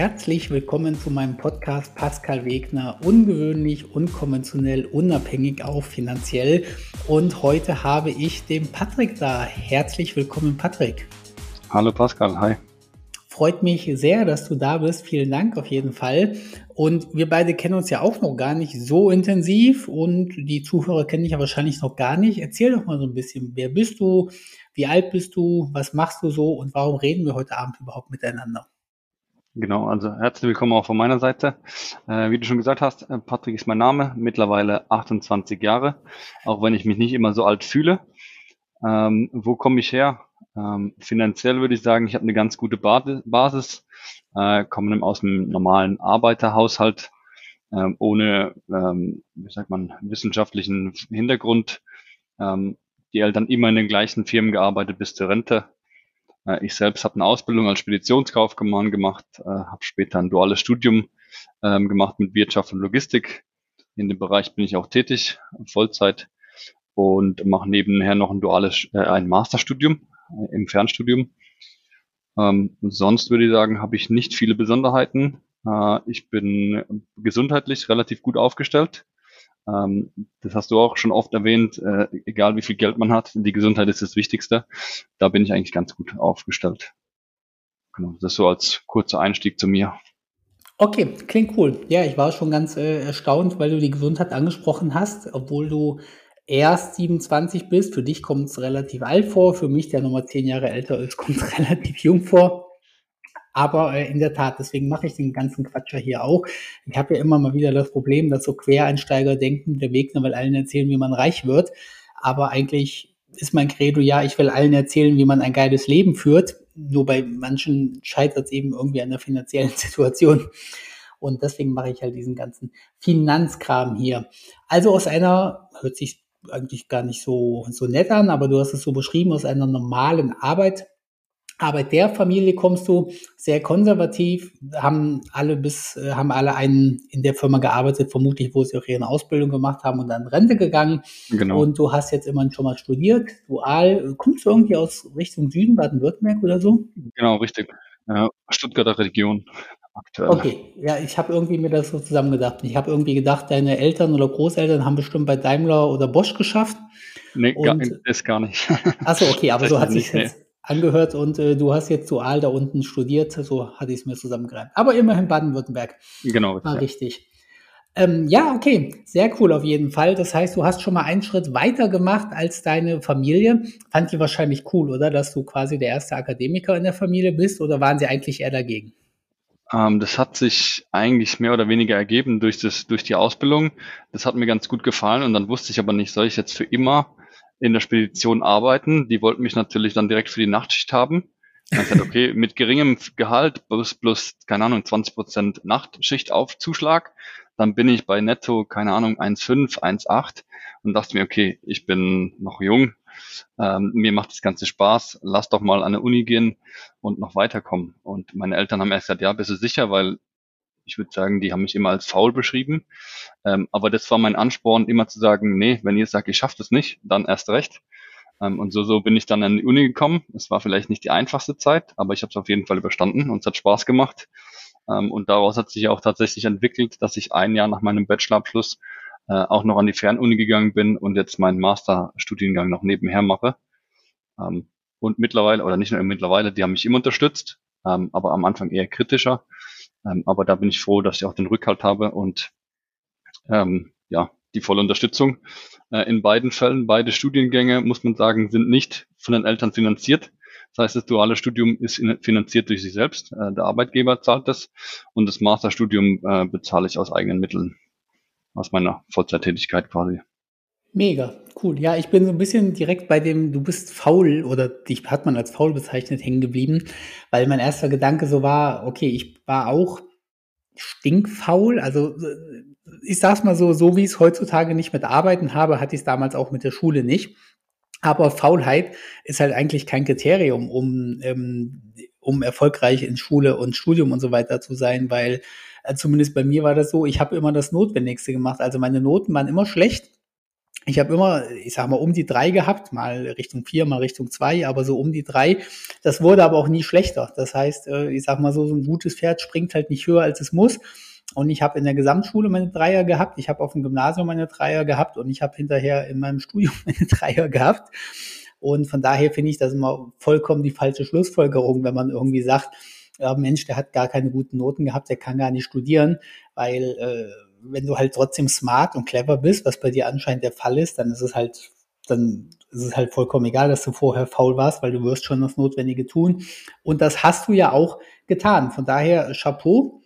herzlich willkommen zu meinem Podcast Pascal Wegner. Ungewöhnlich, unkonventionell, unabhängig auch finanziell. Und heute habe ich den Patrick da. Herzlich willkommen, Patrick. Hallo Pascal, hi. Freut mich sehr, dass du da bist. Vielen Dank auf jeden Fall. Und wir beide kennen uns ja auch noch gar nicht so intensiv und die Zuhörer kennen dich ja wahrscheinlich noch gar nicht. Erzähl doch mal so ein bisschen, wer bist du, wie alt bist du, was machst du so und warum reden wir heute Abend überhaupt miteinander? Genau, also herzlich willkommen auch von meiner Seite. Äh, wie du schon gesagt hast, äh, Patrick ist mein Name, mittlerweile 28 Jahre, auch wenn ich mich nicht immer so alt fühle. Ähm, wo komme ich her? Ähm, finanziell würde ich sagen, ich habe eine ganz gute Basis, äh, komme aus einem normalen Arbeiterhaushalt, ähm, ohne, ähm, wie sagt man, wissenschaftlichen Hintergrund. Ähm, die Eltern immer in den gleichen Firmen gearbeitet bis zur Rente. Äh, ich selbst habe eine Ausbildung als Speditionskaufmann gemacht, äh, habe später ein duales Studium ähm, gemacht mit Wirtschaft und Logistik. In dem Bereich bin ich auch tätig, Vollzeit und mache nebenher noch ein duales, äh, ein Masterstudium äh, im Fernstudium. Ähm, sonst würde ich sagen, habe ich nicht viele Besonderheiten. Ich bin gesundheitlich relativ gut aufgestellt. Ähm, das hast du auch schon oft erwähnt. Äh, egal wie viel Geld man hat, die Gesundheit ist das Wichtigste. Da bin ich eigentlich ganz gut aufgestellt. Genau, das so als kurzer Einstieg zu mir. Okay, klingt cool. Ja, ich war schon ganz äh, erstaunt, weil du die Gesundheit angesprochen hast, obwohl du erst 27 bist. Für dich kommt es relativ alt vor. Für mich, der nochmal zehn Jahre älter ist, kommt es relativ jung vor. Aber äh, in der Tat, deswegen mache ich den ganzen Quatscher hier auch. Ich habe ja immer mal wieder das Problem, dass so Quereinsteiger denken, der Wegner will allen erzählen, wie man reich wird. Aber eigentlich ist mein Credo, ja, ich will allen erzählen, wie man ein geiles Leben führt. Nur bei manchen scheitert es eben irgendwie an der finanziellen Situation. Und deswegen mache ich halt diesen ganzen Finanzkram hier. Also aus einer, hört sich eigentlich gar nicht so, so nett an, aber du hast es so beschrieben, aus einer normalen Arbeit. Arbeit der Familie kommst du sehr konservativ, haben alle bis, äh, haben alle einen in der Firma gearbeitet, vermutlich, wo sie auch ihre Ausbildung gemacht haben und dann Rente gegangen. Genau. Und du hast jetzt immerhin schon mal studiert, dual. Kommst du irgendwie aus Richtung Süden, Baden-Württemberg oder so? Genau, richtig. Ja, Stuttgarter Region aktuell. Okay, ja, ich habe irgendwie mir das so zusammengedacht. Ich habe irgendwie gedacht, deine Eltern oder Großeltern haben bestimmt bei Daimler oder Bosch geschafft. Nee, gar, ist gar nicht. Achso, okay, aber so hat sich jetzt nee. Angehört und äh, du hast jetzt dual da unten studiert, so hatte ich es mir zusammengereimt. Aber immerhin Baden-Württemberg. Genau. War ja. richtig. Ähm, ja, okay, sehr cool auf jeden Fall. Das heißt, du hast schon mal einen Schritt weiter gemacht als deine Familie. Fand die wahrscheinlich cool, oder? Dass du quasi der erste Akademiker in der Familie bist oder waren sie eigentlich eher dagegen? Ähm, das hat sich eigentlich mehr oder weniger ergeben durch, das, durch die Ausbildung. Das hat mir ganz gut gefallen und dann wusste ich aber nicht, soll ich jetzt für immer in der Spedition arbeiten? Die wollten mich natürlich dann direkt für die Nachtschicht haben. Dann gesagt, okay, mit geringem Gehalt plus, plus keine Ahnung, 20 Prozent Nachtschichtaufzuschlag, dann bin ich bei netto, keine Ahnung, 1,5, 1,8 und dachte mir, okay, ich bin noch jung, ähm, mir macht das Ganze Spaß, lass doch mal an der Uni gehen und noch weiterkommen. Und meine Eltern haben erst gesagt, ja, bist du sicher, weil ich würde sagen, die haben mich immer als faul beschrieben. Ähm, aber das war mein Ansporn, immer zu sagen, nee, wenn ihr sagt, ich schaffe das nicht, dann erst recht. Ähm, und so, so bin ich dann an die Uni gekommen. Es war vielleicht nicht die einfachste Zeit, aber ich habe es auf jeden Fall überstanden und es hat Spaß gemacht. Ähm, und daraus hat sich auch tatsächlich entwickelt, dass ich ein Jahr nach meinem Bachelorabschluss äh, auch noch an die Fernuni gegangen bin und jetzt meinen Masterstudiengang noch nebenher mache. Ähm, und mittlerweile, oder nicht nur mittlerweile, die haben mich immer unterstützt, ähm, aber am Anfang eher kritischer. Ähm, aber da bin ich froh, dass ich auch den Rückhalt habe und ähm, ja, die volle Unterstützung. Äh, in beiden Fällen, beide Studiengänge, muss man sagen, sind nicht von den Eltern finanziert. Das heißt, das duale Studium ist finanziert durch sich selbst. Äh, der Arbeitgeber zahlt das und das Masterstudium äh, bezahle ich aus eigenen Mitteln aus meiner Vollzeittätigkeit quasi. Mega, cool. Ja, ich bin so ein bisschen direkt bei dem, du bist faul oder dich hat man als faul bezeichnet hängen geblieben, weil mein erster Gedanke so war, okay, ich war auch stinkfaul. Also ich sag's mal so, so wie ich es heutzutage nicht mit Arbeiten habe, hatte ich es damals auch mit der Schule nicht. Aber Faulheit ist halt eigentlich kein Kriterium, um, ähm, um erfolgreich in Schule und Studium und so weiter zu sein, weil äh, zumindest bei mir war das so, ich habe immer das Notwendigste gemacht. Also meine Noten waren immer schlecht, ich habe immer, ich sag mal, um die drei gehabt, mal Richtung vier, mal Richtung zwei, aber so um die drei. Das wurde aber auch nie schlechter. Das heißt, äh, ich sag mal so, so ein gutes Pferd springt halt nicht höher, als es muss. Und ich habe in der Gesamtschule meine Dreier gehabt, ich habe auf dem Gymnasium meine Dreier gehabt und ich habe hinterher in meinem Studium meine Dreier gehabt. Und von daher finde ich das immer vollkommen die falsche Schlussfolgerung, wenn man irgendwie sagt, ja, Mensch, der hat gar keine guten Noten gehabt, der kann gar nicht studieren, weil äh, wenn du halt trotzdem smart und clever bist, was bei dir anscheinend der Fall ist, dann ist es halt, dann ist es halt vollkommen egal, dass du vorher faul warst, weil du wirst schon das Notwendige tun. Und das hast du ja auch getan. Von daher Chapeau.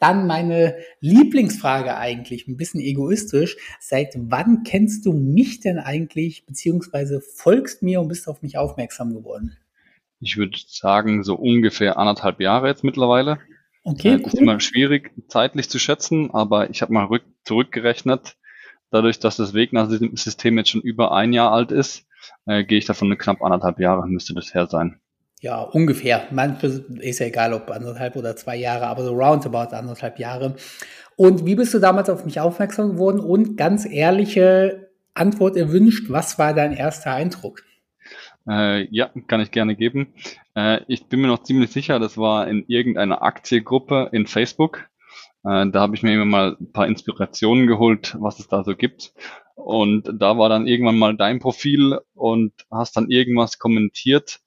Dann meine Lieblingsfrage eigentlich, ein bisschen egoistisch. Seit wann kennst du mich denn eigentlich, beziehungsweise folgst mir und bist auf mich aufmerksam geworden? Ich würde sagen, so ungefähr anderthalb Jahre jetzt mittlerweile. Okay, äh, cool. Ist immer schwierig zeitlich zu schätzen, aber ich habe mal rück, zurückgerechnet. Dadurch, dass das Wegner-System jetzt schon über ein Jahr alt ist, äh, gehe ich davon knapp anderthalb Jahre müsste das her sein. Ja, ungefähr. Manchmal ist ja egal, ob anderthalb oder zwei Jahre, aber so roundabout anderthalb Jahre. Und wie bist du damals auf mich aufmerksam geworden? Und ganz ehrliche Antwort erwünscht, was war dein erster Eindruck? Äh, ja, kann ich gerne geben. Äh, ich bin mir noch ziemlich sicher, das war in irgendeiner Aktiengruppe in Facebook. Äh, da habe ich mir immer mal ein paar Inspirationen geholt, was es da so gibt. Und da war dann irgendwann mal dein Profil und hast dann irgendwas kommentiert.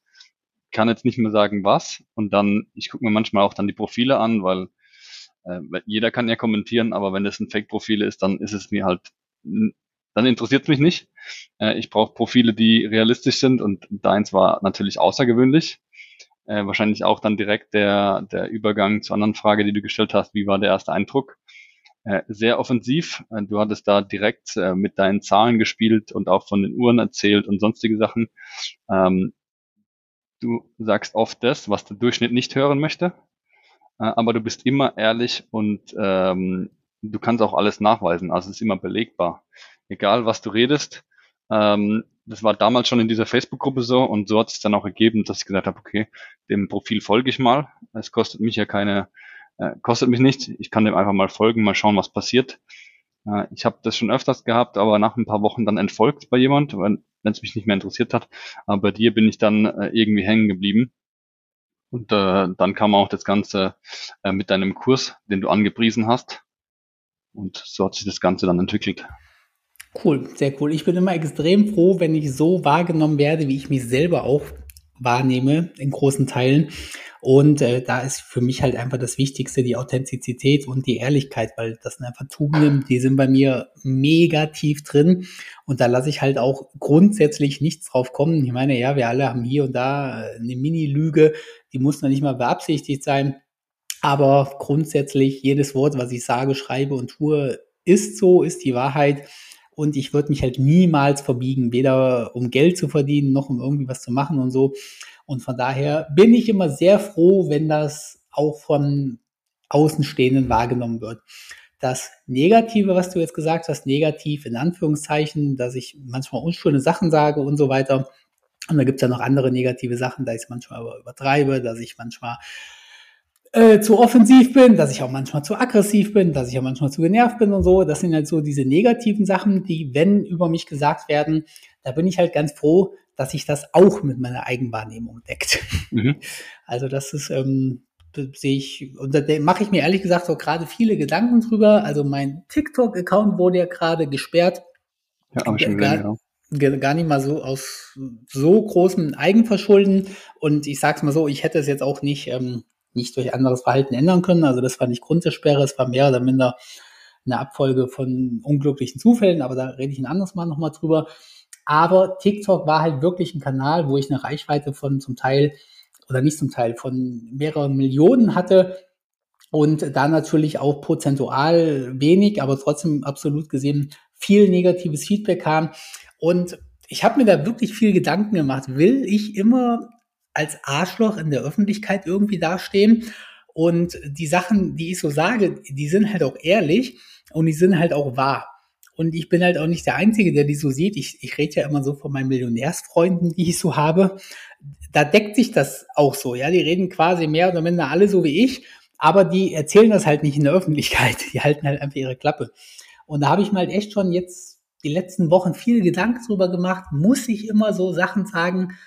Kann jetzt nicht mehr sagen, was. Und dann, ich gucke mir manchmal auch dann die Profile an, weil äh, jeder kann ja kommentieren, aber wenn das ein Fake-Profil ist, dann ist es mir halt dann interessiert es mich nicht. Äh, ich brauche Profile, die realistisch sind und deins war natürlich außergewöhnlich. Äh, wahrscheinlich auch dann direkt der, der Übergang zur anderen Frage, die du gestellt hast, wie war der erste Eindruck? Äh, sehr offensiv. Äh, du hattest da direkt äh, mit deinen Zahlen gespielt und auch von den Uhren erzählt und sonstige Sachen. Ähm, du sagst oft das, was der Durchschnitt nicht hören möchte, äh, aber du bist immer ehrlich und ähm, du kannst auch alles nachweisen. Also es ist immer belegbar egal was du redest. Ähm, das war damals schon in dieser Facebook-Gruppe so und so hat es dann auch ergeben, dass ich gesagt habe, okay, dem Profil folge ich mal. Es kostet mich ja keine, äh, kostet mich nichts. Ich kann dem einfach mal folgen, mal schauen, was passiert. Äh, ich habe das schon öfters gehabt, aber nach ein paar Wochen dann entfolgt bei jemand, wenn es mich nicht mehr interessiert hat. Aber bei dir bin ich dann äh, irgendwie hängen geblieben. Und äh, dann kam auch das Ganze äh, mit deinem Kurs, den du angepriesen hast. Und so hat sich das Ganze dann entwickelt. Cool, sehr cool. Ich bin immer extrem froh, wenn ich so wahrgenommen werde, wie ich mich selber auch wahrnehme, in großen Teilen. Und äh, da ist für mich halt einfach das Wichtigste die Authentizität und die Ehrlichkeit, weil das sind einfach Tugenden, die sind bei mir mega tief drin. Und da lasse ich halt auch grundsätzlich nichts drauf kommen. Ich meine, ja, wir alle haben hier und da eine Mini-Lüge, die muss noch nicht mal beabsichtigt sein. Aber grundsätzlich jedes Wort, was ich sage, schreibe und tue, ist so, ist die Wahrheit und ich würde mich halt niemals verbiegen, weder um Geld zu verdienen, noch um irgendwie was zu machen und so. Und von daher bin ich immer sehr froh, wenn das auch von Außenstehenden wahrgenommen wird. Das Negative, was du jetzt gesagt hast, negativ in Anführungszeichen, dass ich manchmal unschöne Sachen sage und so weiter. Und da gibt es ja noch andere negative Sachen, da ich es manchmal übertreibe, dass ich manchmal äh, zu offensiv bin, dass ich auch manchmal zu aggressiv bin, dass ich auch manchmal zu genervt bin und so. Das sind halt so diese negativen Sachen, die, wenn über mich gesagt werden, da bin ich halt ganz froh, dass sich das auch mit meiner Eigenwahrnehmung deckt. Mhm. Also das ist, ähm, sehe ich, und da mache ich mir ehrlich gesagt auch gerade viele Gedanken drüber. Also mein TikTok-Account wurde ja gerade gesperrt. Ja, aber schon gar, ja. gar nicht mal so aus so großem Eigenverschulden. Und ich sag's mal so, ich hätte es jetzt auch nicht ähm, nicht durch anderes Verhalten ändern können. Also das war nicht Grund der Sperre, es war mehr oder minder eine Abfolge von unglücklichen Zufällen, aber da rede ich ein anderes Mal nochmal drüber. Aber TikTok war halt wirklich ein Kanal, wo ich eine Reichweite von zum Teil oder nicht zum Teil von mehreren Millionen hatte und da natürlich auch prozentual wenig, aber trotzdem absolut gesehen viel negatives Feedback kam. Und ich habe mir da wirklich viel Gedanken gemacht. Will ich immer als Arschloch in der Öffentlichkeit irgendwie dastehen. Und die Sachen, die ich so sage, die sind halt auch ehrlich und die sind halt auch wahr. Und ich bin halt auch nicht der Einzige, der die so sieht. Ich, ich rede ja immer so von meinen Millionärsfreunden, die ich so habe. Da deckt sich das auch so. Ja, die reden quasi mehr oder minder alle so wie ich, aber die erzählen das halt nicht in der Öffentlichkeit. Die halten halt einfach ihre Klappe. Und da habe ich mal halt echt schon jetzt die letzten Wochen viel Gedanken darüber gemacht, muss ich immer so Sachen sagen,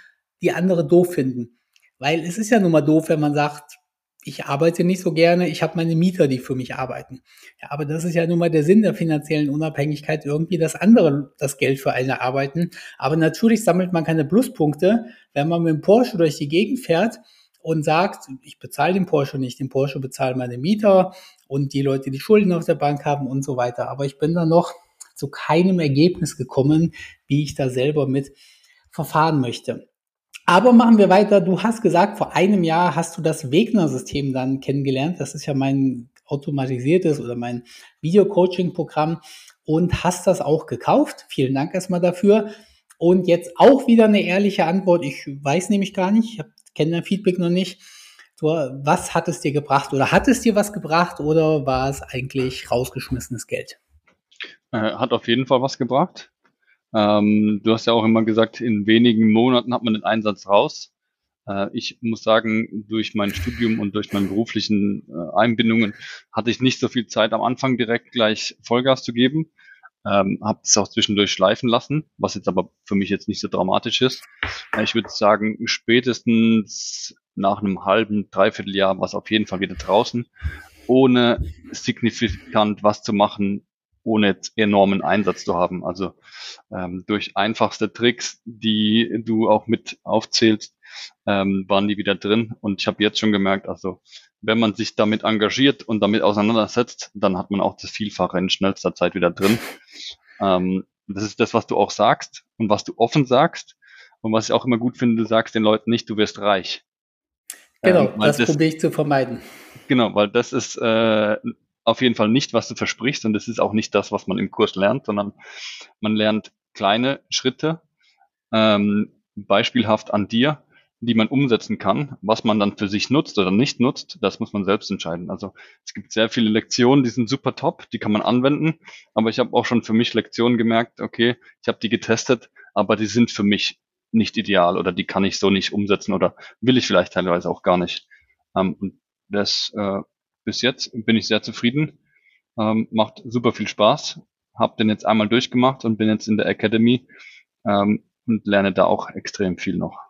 die andere doof finden. Weil es ist ja nun mal doof, wenn man sagt, ich arbeite nicht so gerne, ich habe meine Mieter, die für mich arbeiten. Ja, aber das ist ja nun mal der Sinn der finanziellen Unabhängigkeit, irgendwie, dass andere das Geld für eine arbeiten. Aber natürlich sammelt man keine Pluspunkte, wenn man mit dem Porsche durch die Gegend fährt und sagt, ich bezahle den Porsche nicht, den Porsche bezahlen meine Mieter und die Leute, die Schulden auf der Bank haben und so weiter. Aber ich bin da noch zu keinem Ergebnis gekommen, wie ich da selber mit verfahren möchte. Aber machen wir weiter. Du hast gesagt, vor einem Jahr hast du das Wegner-System dann kennengelernt. Das ist ja mein automatisiertes oder mein Video-Coaching-Programm und hast das auch gekauft. Vielen Dank erstmal dafür. Und jetzt auch wieder eine ehrliche Antwort. Ich weiß nämlich gar nicht, ich kenne dein Feedback noch nicht. So, was hat es dir gebracht oder hat es dir was gebracht oder war es eigentlich rausgeschmissenes Geld? Äh, hat auf jeden Fall was gebracht. Ähm, du hast ja auch immer gesagt, in wenigen Monaten hat man den Einsatz raus. Äh, ich muss sagen, durch mein Studium und durch meine beruflichen äh, Einbindungen hatte ich nicht so viel Zeit am Anfang direkt gleich Vollgas zu geben. Ähm, habe es auch zwischendurch schleifen lassen, was jetzt aber für mich jetzt nicht so dramatisch ist. Äh, ich würde sagen, spätestens nach einem halben, dreiviertel Jahr war es auf jeden Fall wieder draußen, ohne signifikant was zu machen, ohne jetzt enormen Einsatz zu haben. Also ähm, durch einfachste Tricks, die du auch mit aufzählst, ähm, waren die wieder drin. Und ich habe jetzt schon gemerkt, also wenn man sich damit engagiert und damit auseinandersetzt, dann hat man auch das Vielfache in schnellster Zeit wieder drin. Ähm, das ist das, was du auch sagst und was du offen sagst. Und was ich auch immer gut finde, du sagst den Leuten nicht, du wirst reich. Genau, ähm, das, das probiere ich zu vermeiden. Genau, weil das ist äh, auf jeden Fall nicht, was du versprichst und das ist auch nicht das, was man im Kurs lernt, sondern man lernt kleine Schritte, ähm, beispielhaft an dir, die man umsetzen kann. Was man dann für sich nutzt oder nicht nutzt, das muss man selbst entscheiden. Also es gibt sehr viele Lektionen, die sind super top, die kann man anwenden, aber ich habe auch schon für mich Lektionen gemerkt, okay, ich habe die getestet, aber die sind für mich nicht ideal oder die kann ich so nicht umsetzen oder will ich vielleicht teilweise auch gar nicht. Ähm, und das äh, bis jetzt bin ich sehr zufrieden. Ähm, macht super viel Spaß. Hab den jetzt einmal durchgemacht und bin jetzt in der Academy ähm, und lerne da auch extrem viel noch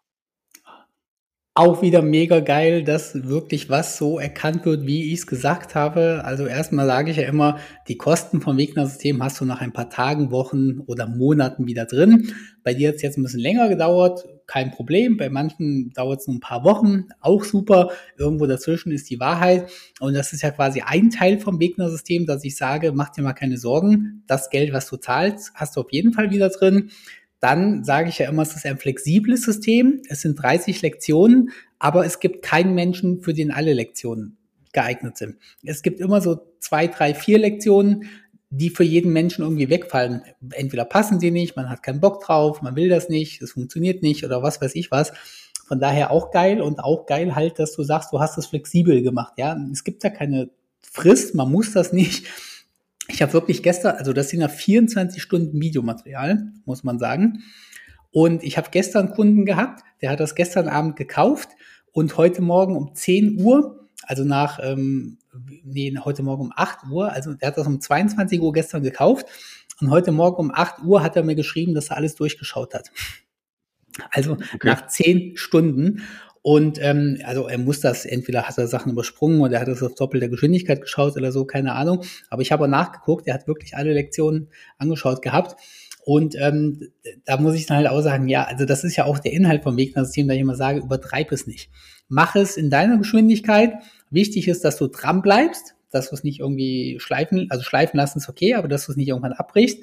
auch wieder mega geil, dass wirklich was so erkannt wird, wie ich es gesagt habe. Also erstmal sage ich ja immer, die Kosten vom Wegner-System hast du nach ein paar Tagen, Wochen oder Monaten wieder drin. Bei dir hat es jetzt ein bisschen länger gedauert, kein Problem. Bei manchen dauert es nur ein paar Wochen, auch super. Irgendwo dazwischen ist die Wahrheit. Und das ist ja quasi ein Teil vom Wegner-System, dass ich sage, mach dir mal keine Sorgen. Das Geld, was du zahlst, hast du auf jeden Fall wieder drin. Dann sage ich ja immer, es ist ein flexibles System. Es sind 30 Lektionen, aber es gibt keinen Menschen, für den alle Lektionen geeignet sind. Es gibt immer so zwei, drei, vier Lektionen, die für jeden Menschen irgendwie wegfallen. Entweder passen sie nicht, man hat keinen Bock drauf, man will das nicht, es funktioniert nicht oder was weiß ich was. Von daher auch geil und auch geil halt, dass du sagst, du hast es flexibel gemacht. Ja, es gibt ja keine Frist, man muss das nicht. Ich habe wirklich gestern, also das sind ja 24 Stunden Videomaterial, muss man sagen. Und ich habe gestern Kunden gehabt, der hat das gestern Abend gekauft und heute Morgen um 10 Uhr, also nach, ähm, nee, heute Morgen um 8 Uhr, also der hat das um 22 Uhr gestern gekauft und heute Morgen um 8 Uhr hat er mir geschrieben, dass er alles durchgeschaut hat. Also okay. nach 10 Stunden. Und ähm, also er muss das, entweder hat er Sachen übersprungen oder er hat es auf doppelte Geschwindigkeit geschaut oder so, keine Ahnung. Aber ich habe nachgeguckt, er hat wirklich alle Lektionen angeschaut gehabt. Und ähm, da muss ich dann halt auch sagen, ja, also das ist ja auch der Inhalt vom Wegner-System, da ich immer sage, übertreib es nicht. Mach es in deiner Geschwindigkeit. Wichtig ist, dass du dran bleibst, dass du es nicht irgendwie schleifen, also schleifen lassen ist okay, aber dass du es nicht irgendwann abbrichst.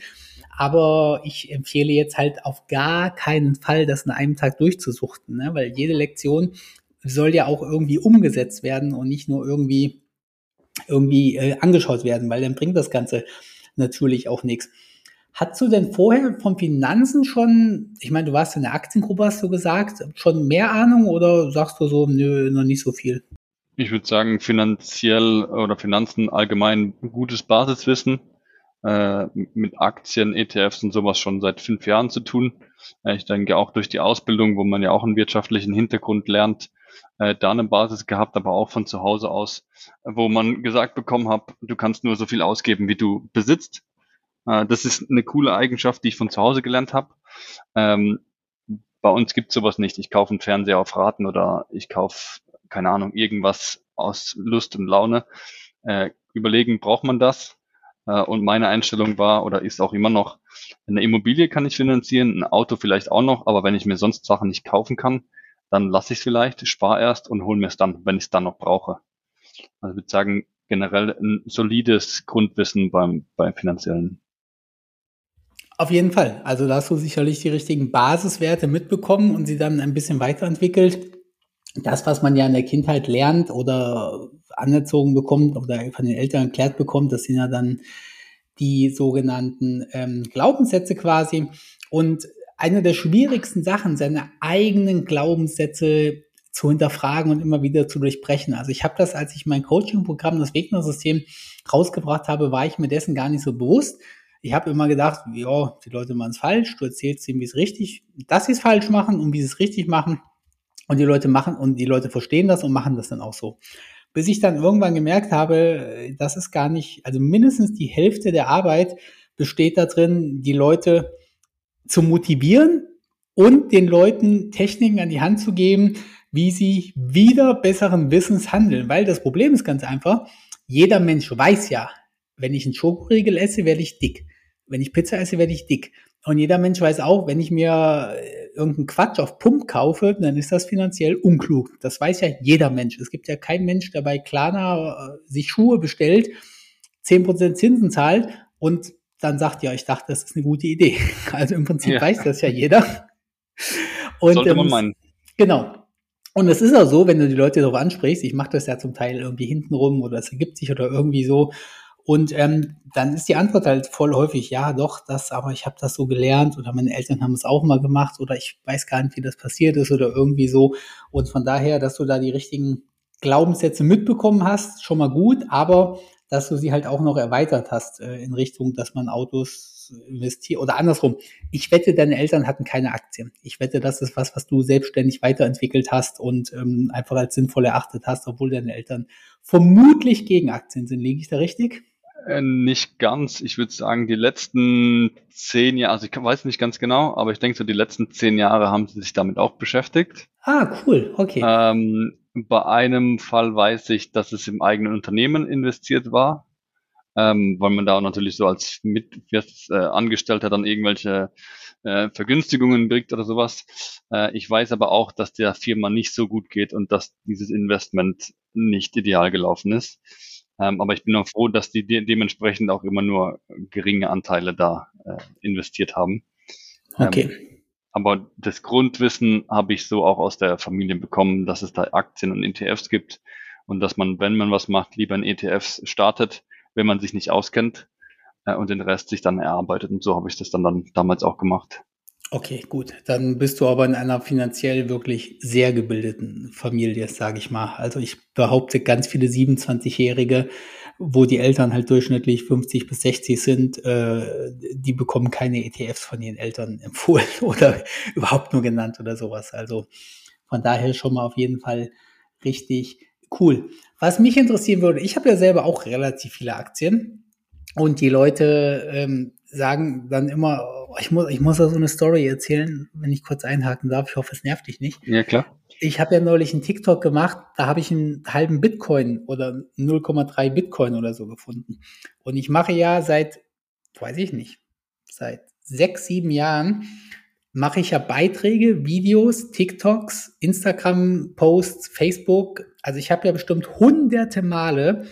Aber ich empfehle jetzt halt auf gar keinen Fall, das in einem Tag durchzusuchten, ne? weil jede Lektion soll ja auch irgendwie umgesetzt werden und nicht nur irgendwie irgendwie äh, angeschaut werden, weil dann bringt das Ganze natürlich auch nichts. Hast du denn vorher vom Finanzen schon, ich meine, du warst in der Aktiengruppe, hast du gesagt, schon mehr Ahnung oder sagst du so, nö, noch nicht so viel? Ich würde sagen, finanziell oder Finanzen allgemein gutes Basiswissen äh, mit Aktien, ETFs und sowas schon seit fünf Jahren zu tun. Äh, ich denke auch durch die Ausbildung, wo man ja auch einen wirtschaftlichen Hintergrund lernt, äh, da eine Basis gehabt, aber auch von zu Hause aus, wo man gesagt bekommen hat, du kannst nur so viel ausgeben, wie du besitzt. Das ist eine coole Eigenschaft, die ich von zu Hause gelernt habe. Ähm, bei uns gibt sowas nicht. Ich kaufe einen Fernseher auf Raten oder ich kaufe, keine Ahnung, irgendwas aus Lust und Laune. Äh, überlegen, braucht man das? Äh, und meine Einstellung war oder ist auch immer noch, eine Immobilie kann ich finanzieren, ein Auto vielleicht auch noch, aber wenn ich mir sonst Sachen nicht kaufen kann, dann lasse ich es vielleicht, spare erst und hole mir es dann, wenn ich es dann noch brauche. Also ich würde sagen, generell ein solides Grundwissen beim, beim finanziellen. Auf jeden Fall. Also da hast du sicherlich die richtigen Basiswerte mitbekommen und sie dann ein bisschen weiterentwickelt. Das, was man ja in der Kindheit lernt oder anerzogen bekommt oder von den Eltern erklärt bekommt, das sind ja dann die sogenannten ähm, Glaubenssätze quasi. Und eine der schwierigsten Sachen, seine eigenen Glaubenssätze zu hinterfragen und immer wieder zu durchbrechen. Also ich habe das, als ich mein Coaching-Programm, das Wegner-System rausgebracht habe, war ich mir dessen gar nicht so bewusst. Ich habe immer gedacht, ja, die Leute machen es falsch, du erzählst ihnen, wie es richtig, dass sie es falsch machen und wie sie es richtig machen. Und die Leute machen und die Leute verstehen das und machen das dann auch so. Bis ich dann irgendwann gemerkt habe, das ist gar nicht, also mindestens die Hälfte der Arbeit besteht da drin, die Leute zu motivieren und den Leuten Techniken an die Hand zu geben, wie sie wieder besseren Wissens handeln. Weil das Problem ist ganz einfach, jeder Mensch weiß ja, wenn ich einen Schokoriegel esse, werde ich dick. Wenn ich Pizza esse, werde ich dick. Und jeder Mensch weiß auch, wenn ich mir äh, irgendeinen Quatsch auf Pump kaufe, dann ist das finanziell unklug. Das weiß ja jeder Mensch. Es gibt ja keinen Mensch, der bei Klarna äh, sich Schuhe bestellt, zehn Prozent Zinsen zahlt und dann sagt, ja, ich dachte, das ist eine gute Idee. Also im Prinzip ja. weiß das ja jeder. Und, Sollte man ähm, meinen. Genau. Und es ist auch so, wenn du die Leute darauf ansprichst, ich mache das ja zum Teil irgendwie hintenrum oder es ergibt sich oder irgendwie so. Und ähm, dann ist die Antwort halt voll häufig, ja, doch, das, aber ich habe das so gelernt oder meine Eltern haben es auch mal gemacht oder ich weiß gar nicht, wie das passiert ist oder irgendwie so. Und von daher, dass du da die richtigen Glaubenssätze mitbekommen hast, schon mal gut, aber dass du sie halt auch noch erweitert hast äh, in Richtung, dass man Autos investiert oder andersrum. Ich wette, deine Eltern hatten keine Aktien. Ich wette, das ist was, was du selbstständig weiterentwickelt hast und ähm, einfach als sinnvoll erachtet hast, obwohl deine Eltern vermutlich gegen Aktien sind. Liege ich da richtig? Äh, nicht ganz. Ich würde sagen, die letzten zehn Jahre, also ich weiß nicht ganz genau, aber ich denke so, die letzten zehn Jahre haben sie sich damit auch beschäftigt. Ah, cool, okay. Ähm, bei einem Fall weiß ich, dass es im eigenen Unternehmen investiert war, ähm, weil man da natürlich so als mit äh, Angestellter dann irgendwelche äh, Vergünstigungen kriegt oder sowas. Äh, ich weiß aber auch, dass der Firma nicht so gut geht und dass dieses Investment nicht ideal gelaufen ist. Ähm, aber ich bin auch froh, dass die de dementsprechend auch immer nur geringe Anteile da äh, investiert haben. Okay. Ähm, aber das Grundwissen habe ich so auch aus der Familie bekommen, dass es da Aktien und ETFs gibt und dass man, wenn man was macht, lieber in ETFs startet, wenn man sich nicht auskennt äh, und den Rest sich dann erarbeitet. Und so habe ich das dann, dann damals auch gemacht. Okay, gut. Dann bist du aber in einer finanziell wirklich sehr gebildeten Familie, sage ich mal. Also ich behaupte, ganz viele 27-Jährige wo die Eltern halt durchschnittlich 50 bis 60 sind, äh, die bekommen keine ETFs von ihren Eltern empfohlen oder überhaupt nur genannt oder sowas. Also von daher schon mal auf jeden Fall richtig cool. Was mich interessieren würde, ich habe ja selber auch relativ viele Aktien und die Leute ähm, sagen dann immer, oh, ich muss, ich muss da so eine Story erzählen, wenn ich kurz einhaken darf. Ich hoffe, es nervt dich nicht. Ja, klar ich habe ja neulich einen TikTok gemacht, da habe ich einen halben Bitcoin oder 0,3 Bitcoin oder so gefunden. Und ich mache ja seit, weiß ich nicht, seit sechs, sieben Jahren mache ich ja Beiträge, Videos, TikToks, Instagram-Posts, Facebook. Also ich habe ja bestimmt hunderte Male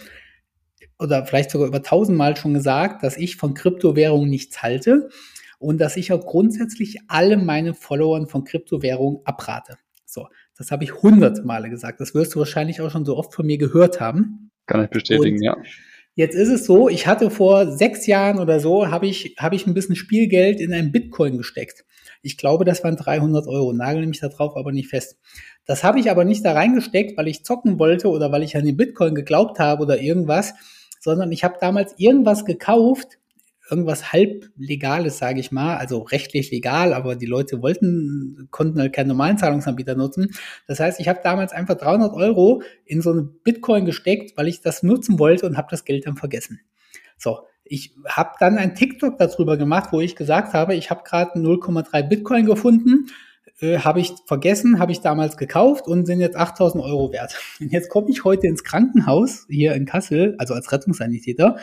oder vielleicht sogar über tausendmal schon gesagt, dass ich von Kryptowährungen nichts halte und dass ich auch grundsätzlich alle meine Followern von Kryptowährungen abrate. So, das habe ich hundert Male gesagt. Das wirst du wahrscheinlich auch schon so oft von mir gehört haben. Kann ich bestätigen, Und ja. Jetzt ist es so, ich hatte vor sechs Jahren oder so, habe ich, habe ich ein bisschen Spielgeld in einen Bitcoin gesteckt. Ich glaube, das waren 300 Euro. Nagel mich da drauf aber nicht fest. Das habe ich aber nicht da reingesteckt, weil ich zocken wollte oder weil ich an den Bitcoin geglaubt habe oder irgendwas, sondern ich habe damals irgendwas gekauft, irgendwas halb legales, sage ich mal, also rechtlich legal, aber die Leute wollten, konnten halt keinen normalen Zahlungsanbieter nutzen. Das heißt, ich habe damals einfach 300 Euro in so eine Bitcoin gesteckt, weil ich das nutzen wollte und habe das Geld dann vergessen. So, Ich habe dann ein TikTok darüber gemacht, wo ich gesagt habe, ich habe gerade 0,3 Bitcoin gefunden, äh, habe ich vergessen, habe ich damals gekauft und sind jetzt 8000 Euro wert. Und jetzt komme ich heute ins Krankenhaus hier in Kassel, also als Rettungssanitäter,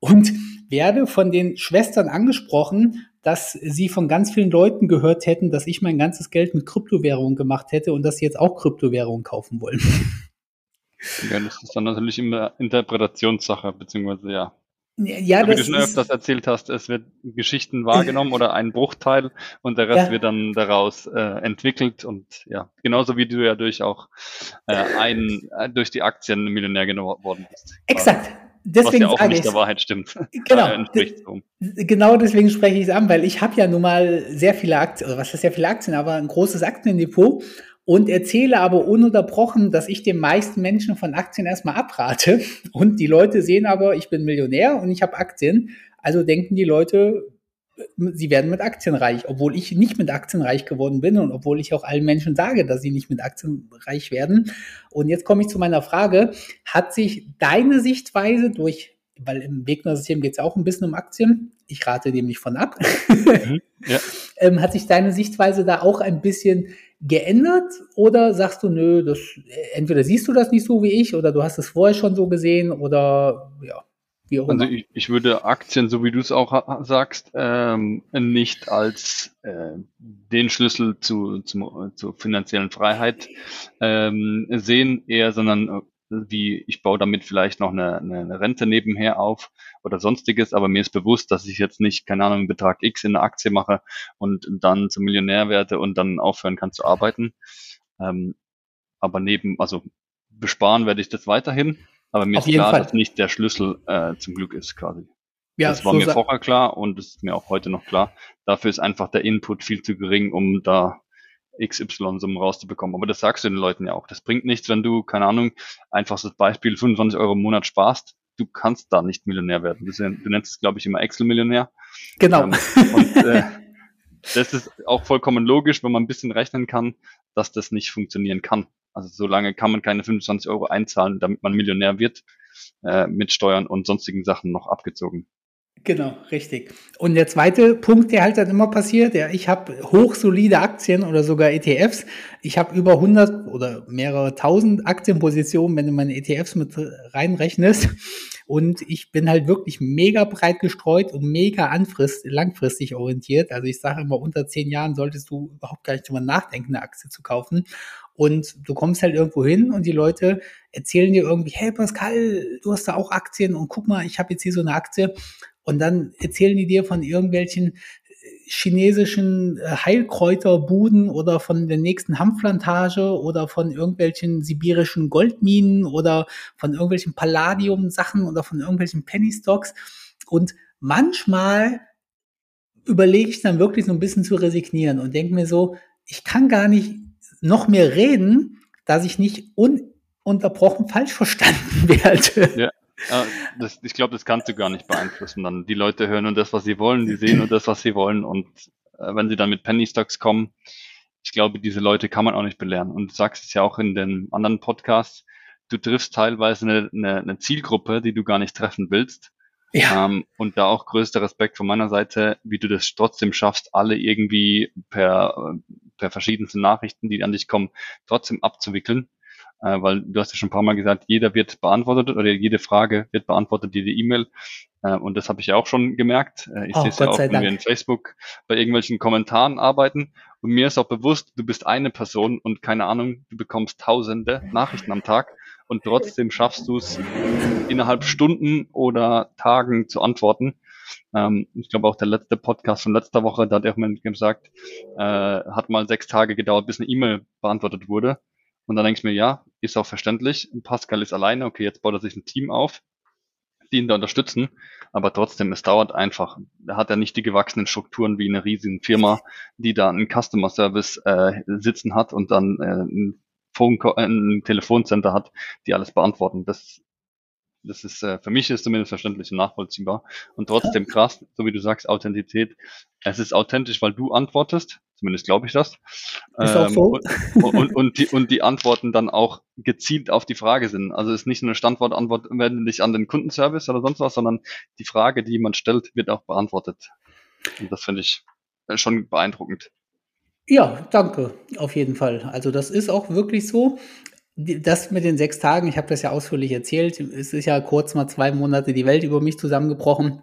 und werde von den Schwestern angesprochen, dass sie von ganz vielen Leuten gehört hätten, dass ich mein ganzes Geld mit Kryptowährungen gemacht hätte und dass sie jetzt auch Kryptowährungen kaufen wollen. Ja, das ist dann natürlich immer Interpretationssache, beziehungsweise ja. Ja, Wie du schon öfters erzählt hast, es wird Geschichten wahrgenommen oder ein Bruchteil und der Rest ja. wird dann daraus äh, entwickelt und ja, genauso wie du ja durch auch äh, ein, äh, durch die Aktien Millionär geworden bist. Exakt. Deswegen was ja auch nicht der Wahrheit stimmt. Genau. genau deswegen spreche ich es an, weil ich habe ja nun mal sehr viele Aktien, was ist sehr viele Aktien, aber ein großes Aktiendepot und erzähle aber ununterbrochen, dass ich den meisten Menschen von Aktien erstmal abrate. Und die Leute sehen aber, ich bin Millionär und ich habe Aktien. Also denken die Leute, sie werden mit Aktien reich, obwohl ich nicht mit Aktien reich geworden bin und obwohl ich auch allen Menschen sage, dass sie nicht mit Aktien reich werden. Und jetzt komme ich zu meiner Frage, hat sich deine Sichtweise durch, weil im Wegner-System geht es auch ein bisschen um Aktien, ich rate dem nicht von ab, mhm, ja. ähm, hat sich deine Sichtweise da auch ein bisschen geändert oder sagst du, nö, das, entweder siehst du das nicht so wie ich oder du hast es vorher schon so gesehen oder ja. Wie auch also ich, ich würde Aktien, so wie du es auch sagst, ähm, nicht als äh, den Schlüssel zu, zu, zur finanziellen Freiheit ähm, sehen, eher, sondern äh, wie ich baue damit vielleicht noch eine, eine Rente nebenher auf oder sonstiges, aber mir ist bewusst, dass ich jetzt nicht, keine Ahnung, einen Betrag X in eine Aktie mache und dann zum Millionär werde und dann aufhören kann zu arbeiten. Ähm, aber neben, also besparen werde ich das weiterhin, aber mir Auf ist klar, Fall. dass nicht der Schlüssel äh, zum Glück ist quasi. Ja, das war so mir vorher klar und das ist mir auch heute noch klar. Dafür ist einfach der Input viel zu gering, um da XY-Summen rauszubekommen. Aber das sagst du den Leuten ja auch. Das bringt nichts, wenn du, keine Ahnung, einfach das Beispiel 25 Euro im Monat sparst. Du kannst da nicht Millionär werden. Du, du nennst es, glaube ich, immer Excel-Millionär. Genau. Ähm, und äh, das ist auch vollkommen logisch, wenn man ein bisschen rechnen kann, dass das nicht funktionieren kann. Also solange kann man keine 25 Euro einzahlen, damit man Millionär wird, äh, mit Steuern und sonstigen Sachen noch abgezogen. Genau, richtig. Und der zweite Punkt, der halt dann immer passiert, ja, ich habe hochsolide Aktien oder sogar ETFs. Ich habe über 100 oder mehrere tausend Aktienpositionen, wenn du meine ETFs mit reinrechnest. Und ich bin halt wirklich mega breit gestreut und mega anfrist, langfristig orientiert. Also ich sage immer, unter zehn Jahren solltest du überhaupt gar nicht drüber nachdenken, eine Aktie zu kaufen. Und du kommst halt irgendwo hin und die Leute erzählen dir irgendwie, hey Pascal, du hast da auch Aktien und guck mal, ich habe jetzt hier so eine Aktie. Und dann erzählen die dir von irgendwelchen äh, chinesischen äh, Heilkräuterbuden oder von der nächsten Hanfplantage oder von irgendwelchen sibirischen Goldminen oder von irgendwelchen Palladium-Sachen oder von irgendwelchen Penny Stocks. Und manchmal überlege ich dann wirklich so ein bisschen zu resignieren und denke mir so, ich kann gar nicht noch mehr reden, dass ich nicht ununterbrochen falsch verstanden werde. Ja. Ja, das, ich glaube, das kannst du gar nicht beeinflussen. Dann die Leute hören nur das, was sie wollen, die sehen nur das, was sie wollen. Und äh, wenn sie dann mit Penny Stocks kommen, ich glaube, diese Leute kann man auch nicht belehren. Und du sagst es ja auch in den anderen Podcasts, du triffst teilweise eine, eine, eine Zielgruppe, die du gar nicht treffen willst. Ja. Ähm, und da auch größter Respekt von meiner Seite, wie du das trotzdem schaffst, alle irgendwie per, per verschiedenste Nachrichten, die an dich kommen, trotzdem abzuwickeln. Äh, weil du hast ja schon ein paar Mal gesagt, jeder wird beantwortet oder jede Frage wird beantwortet, jede E-Mail. Äh, und das habe ich ja auch schon gemerkt. Äh, ich oh, sehe es ja auch, wenn wir in Facebook bei irgendwelchen Kommentaren arbeiten. Und mir ist auch bewusst, du bist eine Person und keine Ahnung, du bekommst tausende Nachrichten am Tag und trotzdem schaffst du es innerhalb Stunden oder Tagen zu antworten. Ähm, ich glaube auch der letzte Podcast von letzter Woche, da hat er mir gesagt, äh, hat mal sechs Tage gedauert, bis eine E-Mail beantwortet wurde. Und dann denke ich mir, ja, ist auch verständlich. Pascal ist alleine, okay, jetzt baut er sich ein Team auf, die ihn da unterstützen. Aber trotzdem, es dauert einfach. Er hat ja nicht die gewachsenen Strukturen wie eine riesige Firma, die da einen Customer Service äh, sitzen hat und dann äh, ein, Phone ein Telefoncenter hat, die alles beantworten. Das Das ist äh, für mich ist zumindest verständlich und nachvollziehbar. Und trotzdem krass, so wie du sagst, Authentizität. Es ist authentisch, weil du antwortest. Zumindest glaube ich das. Ist auch Ähm, so. und, und, und, die, und die Antworten dann auch gezielt auf die Frage sind. Also es ist nicht nur eine Standortantwort, dich an den Kundenservice oder sonst was, sondern die Frage, die jemand stellt, wird auch beantwortet. Und das finde ich äh, schon beeindruckend. Ja, danke, auf jeden Fall. Also das ist auch wirklich so. Das mit den sechs Tagen, ich habe das ja ausführlich erzählt, es ist ja kurz mal zwei Monate die Welt über mich zusammengebrochen.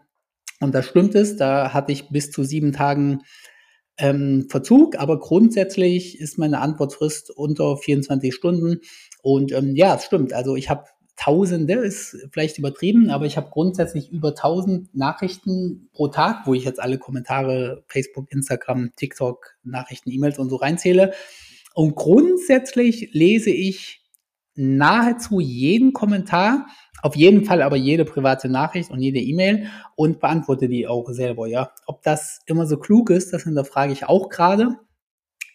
Und da stimmt es, da hatte ich bis zu sieben Tagen ähm, Verzug, aber grundsätzlich ist meine Antwortfrist unter 24 Stunden. Und ähm, ja, es stimmt. Also ich habe Tausende, ist vielleicht übertrieben, aber ich habe grundsätzlich über 1000 Nachrichten pro Tag, wo ich jetzt alle Kommentare, Facebook, Instagram, TikTok, Nachrichten, E-Mails und so reinzähle. Und grundsätzlich lese ich nahezu jeden Kommentar, auf jeden Fall aber jede private Nachricht und jede E-Mail und beantworte die auch selber, ja. Ob das immer so klug ist, das hinterfrage ich auch gerade.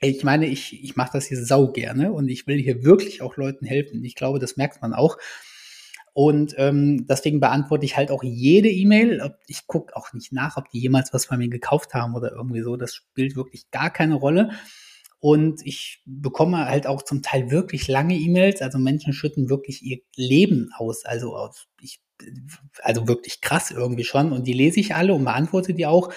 Ich meine, ich, ich mache das hier sau gerne und ich will hier wirklich auch Leuten helfen. Ich glaube, das merkt man auch. Und ähm, deswegen beantworte ich halt auch jede E-Mail. Ich gucke auch nicht nach, ob die jemals was bei mir gekauft haben oder irgendwie so. Das spielt wirklich gar keine Rolle. Und ich bekomme halt auch zum Teil wirklich lange E-Mails. Also Menschen schütten wirklich ihr Leben aus. Also aus, ich, also wirklich krass irgendwie schon. Und die lese ich alle und beantworte die auch.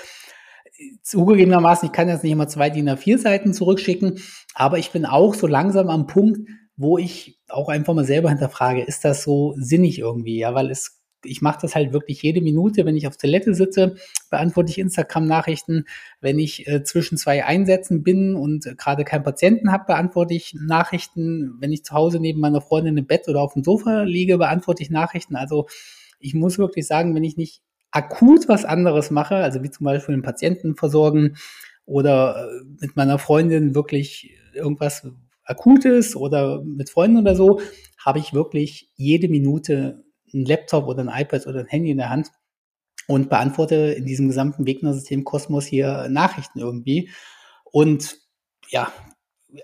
Zugegebenermaßen, ich kann jetzt nicht immer zwei DIN A4 Seiten zurückschicken, aber ich bin auch so langsam am Punkt, wo ich auch einfach mal selber hinterfrage, ist das so sinnig irgendwie? Ja, weil es, ich mache das halt wirklich jede Minute, wenn ich auf Toilette sitze, beantworte ich Instagram-Nachrichten. Wenn ich äh, zwischen zwei Einsätzen bin und äh, gerade keinen Patienten habe, beantworte ich Nachrichten. Wenn ich zu Hause neben meiner Freundin im Bett oder auf dem Sofa liege, beantworte ich Nachrichten. Also ich muss wirklich sagen, wenn ich nicht akut was anderes mache, also wie zum Beispiel einen Patienten versorgen oder äh, mit meiner Freundin wirklich irgendwas Akutes oder mit Freunden oder so, habe ich wirklich jede Minute einen Laptop oder ein iPad oder ein Handy in der Hand und beantworte in diesem gesamten Wegner-System Kosmos hier Nachrichten irgendwie. Und ja,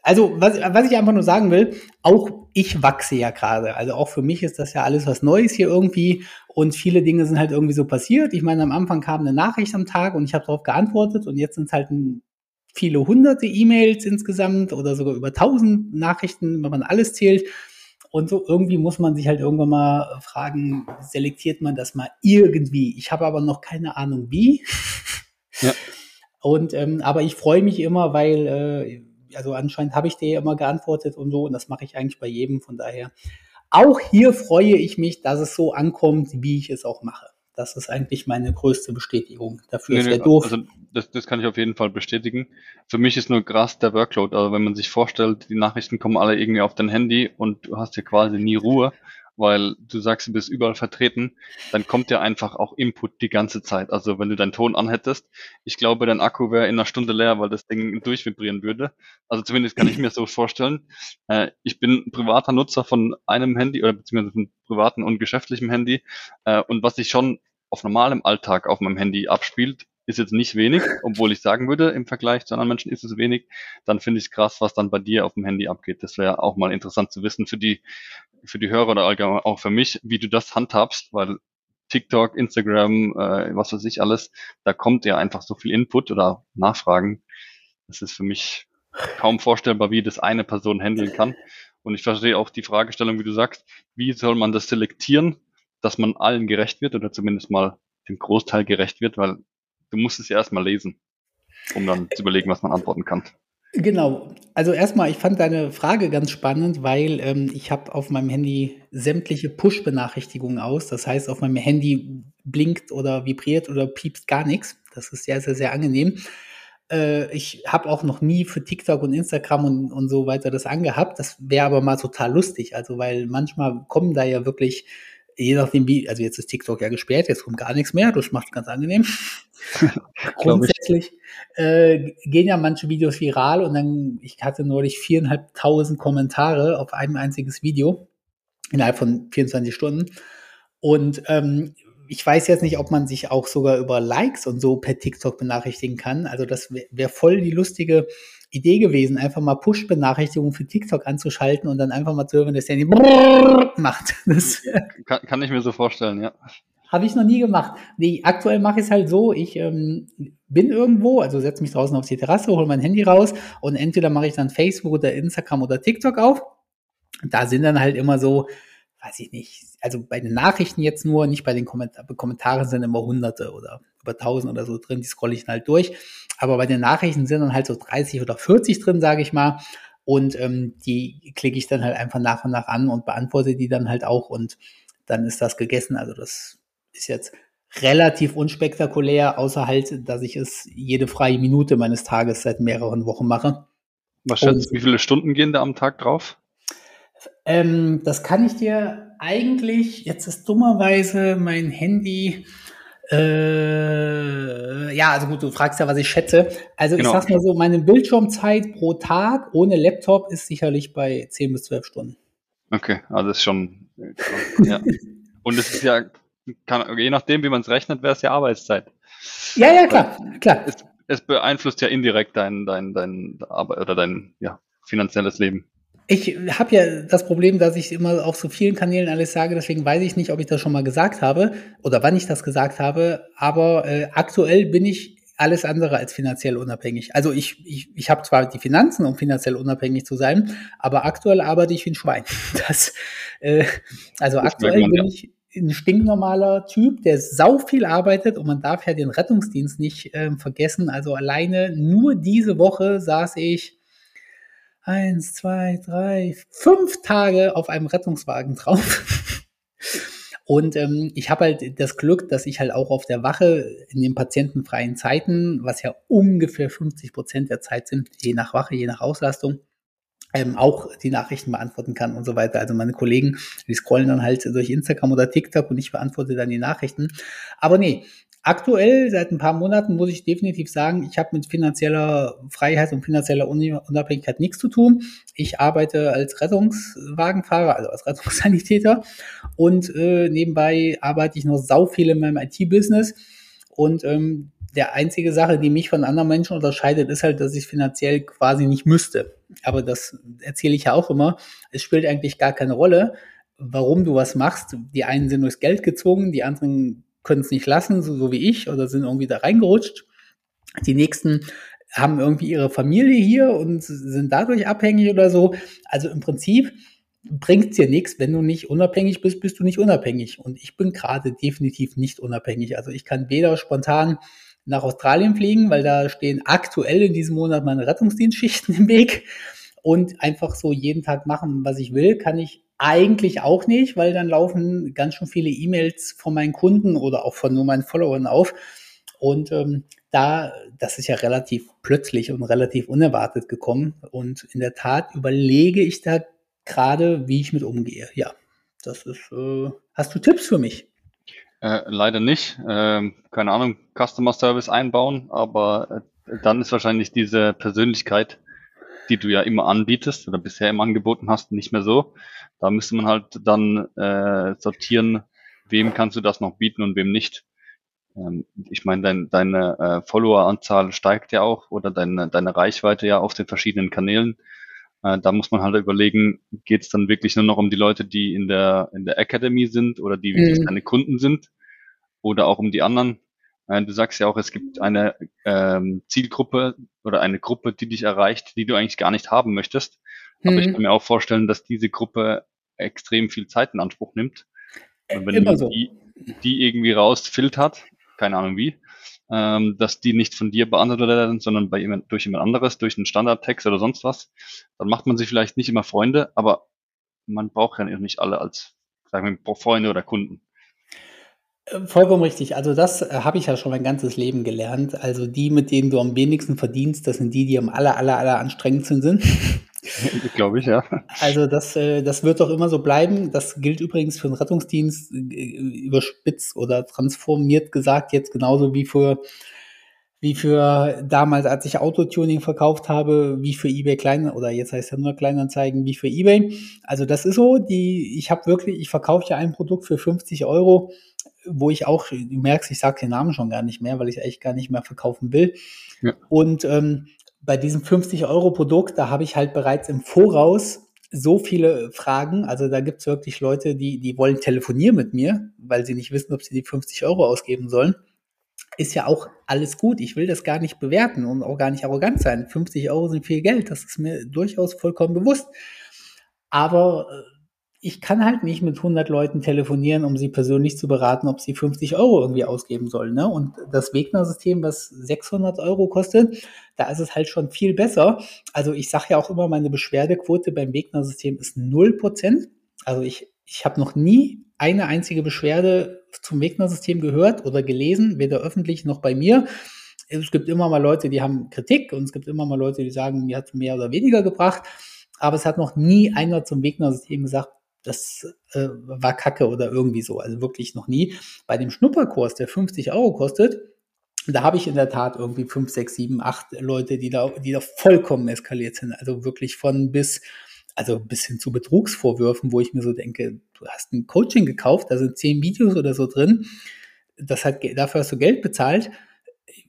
also was, was ich einfach nur sagen will, auch ich wachse ja gerade. Also auch für mich ist das ja alles was Neues hier irgendwie und viele Dinge sind halt irgendwie so passiert. Ich meine, am Anfang kam eine Nachricht am Tag und ich habe darauf geantwortet und jetzt sind es halt ein, viele hunderte E-Mails insgesamt oder sogar über tausend Nachrichten, wenn man alles zählt. Und so irgendwie muss man sich halt irgendwann mal fragen, selektiert man das mal irgendwie? Ich habe aber noch keine Ahnung wie. Ja. Und ähm, aber ich freue mich immer, weil äh, also anscheinend habe ich dir immer geantwortet und so und das mache ich eigentlich bei jedem. Von daher auch hier freue ich mich, dass es so ankommt, wie ich es auch mache. Das ist eigentlich meine größte Bestätigung dafür. Nee, nee, doof. Also das, das kann ich auf jeden Fall bestätigen. Für mich ist nur krass der Workload. Also wenn man sich vorstellt, die Nachrichten kommen alle irgendwie auf dein Handy und du hast ja quasi nie Ruhe, weil du sagst, du bist überall vertreten, dann kommt ja einfach auch Input die ganze Zeit. Also wenn du deinen Ton anhättest, ich glaube, dein Akku wäre in einer Stunde leer, weil das Ding durchvibrieren würde. Also zumindest kann ich mir so vorstellen. Äh, ich bin privater Nutzer von einem Handy oder beziehungsweise von privaten und geschäftlichem Handy. Äh, und was ich schon auf normalem Alltag auf meinem Handy abspielt, ist jetzt nicht wenig, obwohl ich sagen würde, im Vergleich zu anderen Menschen ist es wenig, dann finde ich es krass, was dann bei dir auf dem Handy abgeht. Das wäre auch mal interessant zu wissen für die, für die Hörer oder allgemein auch für mich, wie du das handhabst, weil TikTok, Instagram, äh, was weiß ich alles, da kommt ja einfach so viel Input oder Nachfragen. Das ist für mich kaum vorstellbar, wie das eine Person handeln kann. Und ich verstehe auch die Fragestellung, wie du sagst, wie soll man das selektieren, dass man allen gerecht wird oder zumindest mal dem Großteil gerecht wird, weil du musst es ja erstmal lesen, um dann zu überlegen, was man antworten kann. Genau. Also erstmal, ich fand deine Frage ganz spannend, weil ähm, ich habe auf meinem Handy sämtliche Push-Benachrichtigungen aus. Das heißt, auf meinem Handy blinkt oder vibriert oder piepst gar nichts. Das ist sehr, sehr, sehr angenehm. Äh, ich habe auch noch nie für TikTok und Instagram und, und so weiter das angehabt. Das wäre aber mal total lustig. Also, weil manchmal kommen da ja wirklich, je nachdem wie, also jetzt ist TikTok ja gesperrt, jetzt kommt gar nichts mehr. Das macht ganz angenehm. Grundsätzlich äh, gehen ja manche Videos viral und dann, ich hatte neulich viereinhalbtausend Kommentare auf ein einziges Video innerhalb von 24 Stunden. Und ähm, ich weiß jetzt nicht, ob man sich auch sogar über Likes und so per TikTok benachrichtigen kann. Also das wäre wär voll die lustige Idee gewesen, einfach mal Push-Benachrichtigungen für TikTok anzuschalten und dann einfach mal zu hören, dass der macht. Das kann, kann ich mir so vorstellen, ja. Habe ich noch nie gemacht. Nee, aktuell mache ich es halt so, ich ähm, bin irgendwo, also setze mich draußen auf die Terrasse, hole mein Handy raus und entweder mache ich dann Facebook oder Instagram oder TikTok auf. Da sind dann halt immer so, weiß ich nicht, also bei den Nachrichten jetzt nur, nicht bei den Kommentar Kommentaren sind immer hunderte oder über tausend oder so drin, die scrolle ich dann halt durch. Aber bei den Nachrichten sind dann halt so 30 oder 40 drin, sage ich mal. Und ähm, die klicke ich dann halt einfach nach und nach an und beantworte die dann halt auch und dann ist das gegessen. Also das ist jetzt relativ unspektakulär, außer halt, dass ich es jede freie Minute meines Tages seit mehreren Wochen mache. Was schätzt du, wie viele Stunden gehen da am Tag drauf? Ähm, das kann ich dir eigentlich, jetzt ist dummerweise mein Handy, äh, ja, also gut, du fragst ja, was ich schätze. Also genau. ich sag's mal so, meine Bildschirmzeit pro Tag ohne Laptop ist sicherlich bei 10 bis 12 Stunden. Okay, also das ist schon, ja. Und es ist ja kann, je nachdem, wie man es rechnet, wäre es ja Arbeitszeit. Ja, ja, klar, klar. Es, es, beeinflusst ja indirekt dein, dein, dein Arbeit oder dein ja, finanzielles Leben. Ich habe ja das Problem, dass ich immer auf so vielen Kanälen alles sage, deswegen weiß ich nicht, ob ich das schon mal gesagt habe oder wann ich das gesagt habe, aber äh, aktuell bin ich alles andere als finanziell unabhängig. Also ich, ich, ich habe zwar die Finanzen, um finanziell unabhängig zu sein, aber aktuell arbeite ich wie ein Schwein. Das, äh, also das aktuell bin ich ein stinknormaler Typ, der sau viel arbeitet und man darf ja den Rettungsdienst nicht äh, vergessen. Also alleine nur diese Woche saß ich eins, zwei, drei, fünf Tage auf einem Rettungswagen drauf. Und ähm, ich habe halt das Glück, dass ich halt auch auf der Wache in den patientenfreien Zeiten, was ja ungefähr 50 Prozent der Zeit sind, je nach Wache, je nach Auslastung, ähm, auch die Nachrichten beantworten kann und so weiter. Also meine Kollegen, die scrollen dann halt durch Instagram oder TikTok und ich beantworte dann die Nachrichten. Aber nee, aktuell seit ein paar Monaten muss ich definitiv sagen, ich habe mit finanzieller Freiheit und finanzieller Unabhängigkeit nichts zu tun. Ich arbeite als Rettungswagenfahrer, also als Rettungssanitäter und äh, nebenbei arbeite ich noch sau viel in meinem IT-Business und ähm, der einzige Sache, die mich von anderen Menschen unterscheidet, ist halt, dass ich finanziell quasi nicht müsste. Aber das erzähle ich ja auch immer. Es spielt eigentlich gar keine Rolle, warum du was machst. Die einen sind durchs Geld gezwungen, die anderen können es nicht lassen, so, so wie ich, oder sind irgendwie da reingerutscht. Die nächsten haben irgendwie ihre Familie hier und sind dadurch abhängig oder so. Also im Prinzip bringt dir nichts, wenn du nicht unabhängig bist, bist du nicht unabhängig. Und ich bin gerade definitiv nicht unabhängig. Also ich kann weder spontan nach Australien fliegen, weil da stehen aktuell in diesem Monat meine Rettungsdienstschichten im Weg und einfach so jeden Tag machen, was ich will, kann ich eigentlich auch nicht, weil dann laufen ganz schön viele E-Mails von meinen Kunden oder auch von nur meinen Followern auf. Und ähm, da, das ist ja relativ plötzlich und relativ unerwartet gekommen. Und in der Tat überlege ich da gerade, wie ich mit umgehe. Ja, das ist. Äh, hast du Tipps für mich? Äh, leider nicht. Ähm, keine Ahnung, Customer Service einbauen, aber äh, dann ist wahrscheinlich diese Persönlichkeit, die du ja immer anbietest oder bisher immer angeboten hast, nicht mehr so. Da müsste man halt dann äh, sortieren, wem kannst du das noch bieten und wem nicht. Ähm, ich meine, dein, deine äh, Follower-Anzahl steigt ja auch oder deine, deine Reichweite ja auf den verschiedenen Kanälen. Äh, da muss man halt überlegen, geht es dann wirklich nur noch um die Leute, die in der, in der Academy sind oder die wirklich mhm. deine Kunden sind oder auch um die anderen. Äh, du sagst ja auch, es gibt eine ähm, Zielgruppe oder eine Gruppe, die dich erreicht, die du eigentlich gar nicht haben möchtest. Aber ich mhm. kann mir auch vorstellen, dass diese Gruppe extrem viel Zeit in Anspruch nimmt. Und wenn Immer so. die, die irgendwie rausfiltert, keine Ahnung wie, ähm, dass die nicht von dir beantwortet werden, sondern bei jemand, durch jemand anderes, durch einen Standardtext oder sonst was, dann macht man sich vielleicht nicht immer Freunde, aber man braucht ja nicht alle als, sagen wir, Freunde oder Kunden. Äh, vollkommen richtig. Also das äh, habe ich ja schon mein ganzes Leben gelernt. Also die, mit denen du am wenigsten verdienst, das sind die, die am aller, aller, aller anstrengendsten sind. Glaube ich, ja. Also das, äh, das wird doch immer so bleiben. Das gilt übrigens für den Rettungsdienst äh, überspitzt oder transformiert gesagt jetzt genauso wie für wie für damals, als ich Autotuning verkauft habe, wie für eBay Klein oder jetzt heißt ja nur Kleinanzeigen, wie für eBay. Also das ist so, die ich habe wirklich, ich verkaufe ja ein Produkt für 50 Euro wo ich auch, du merkst, ich sage den Namen schon gar nicht mehr, weil ich es eigentlich gar nicht mehr verkaufen will. Ja. Und ähm, bei diesem 50-Euro-Produkt, da habe ich halt bereits im Voraus so viele Fragen. Also da gibt es wirklich Leute, die, die wollen telefonieren mit mir, weil sie nicht wissen, ob sie die 50 Euro ausgeben sollen. Ist ja auch alles gut. Ich will das gar nicht bewerten und auch gar nicht arrogant sein. 50 Euro sind viel Geld. Das ist mir durchaus vollkommen bewusst. Aber äh, ich kann halt nicht mit 100 Leuten telefonieren, um sie persönlich zu beraten, ob sie 50 Euro irgendwie ausgeben sollen. Ne? Und das Wegner-System, was 600 Euro kostet, da ist es halt schon viel besser. Also ich sage ja auch immer, meine Beschwerdequote beim Wegner-System ist 0%. Also ich, ich habe noch nie eine einzige Beschwerde zum Wegner-System gehört oder gelesen, weder öffentlich noch bei mir. Es gibt immer mal Leute, die haben Kritik und es gibt immer mal Leute, die sagen, mir hat mehr oder weniger gebracht. Aber es hat noch nie einer zum Wegner-System gesagt, das äh, war Kacke oder irgendwie so. Also wirklich noch nie. Bei dem Schnupperkurs, der 50 Euro kostet, da habe ich in der Tat irgendwie fünf, sechs, sieben, acht Leute, die da, die da vollkommen eskaliert sind. Also wirklich von bis, also bis hin zu Betrugsvorwürfen, wo ich mir so denke, du hast ein Coaching gekauft, da sind zehn Videos oder so drin. Das hat, dafür hast du Geld bezahlt.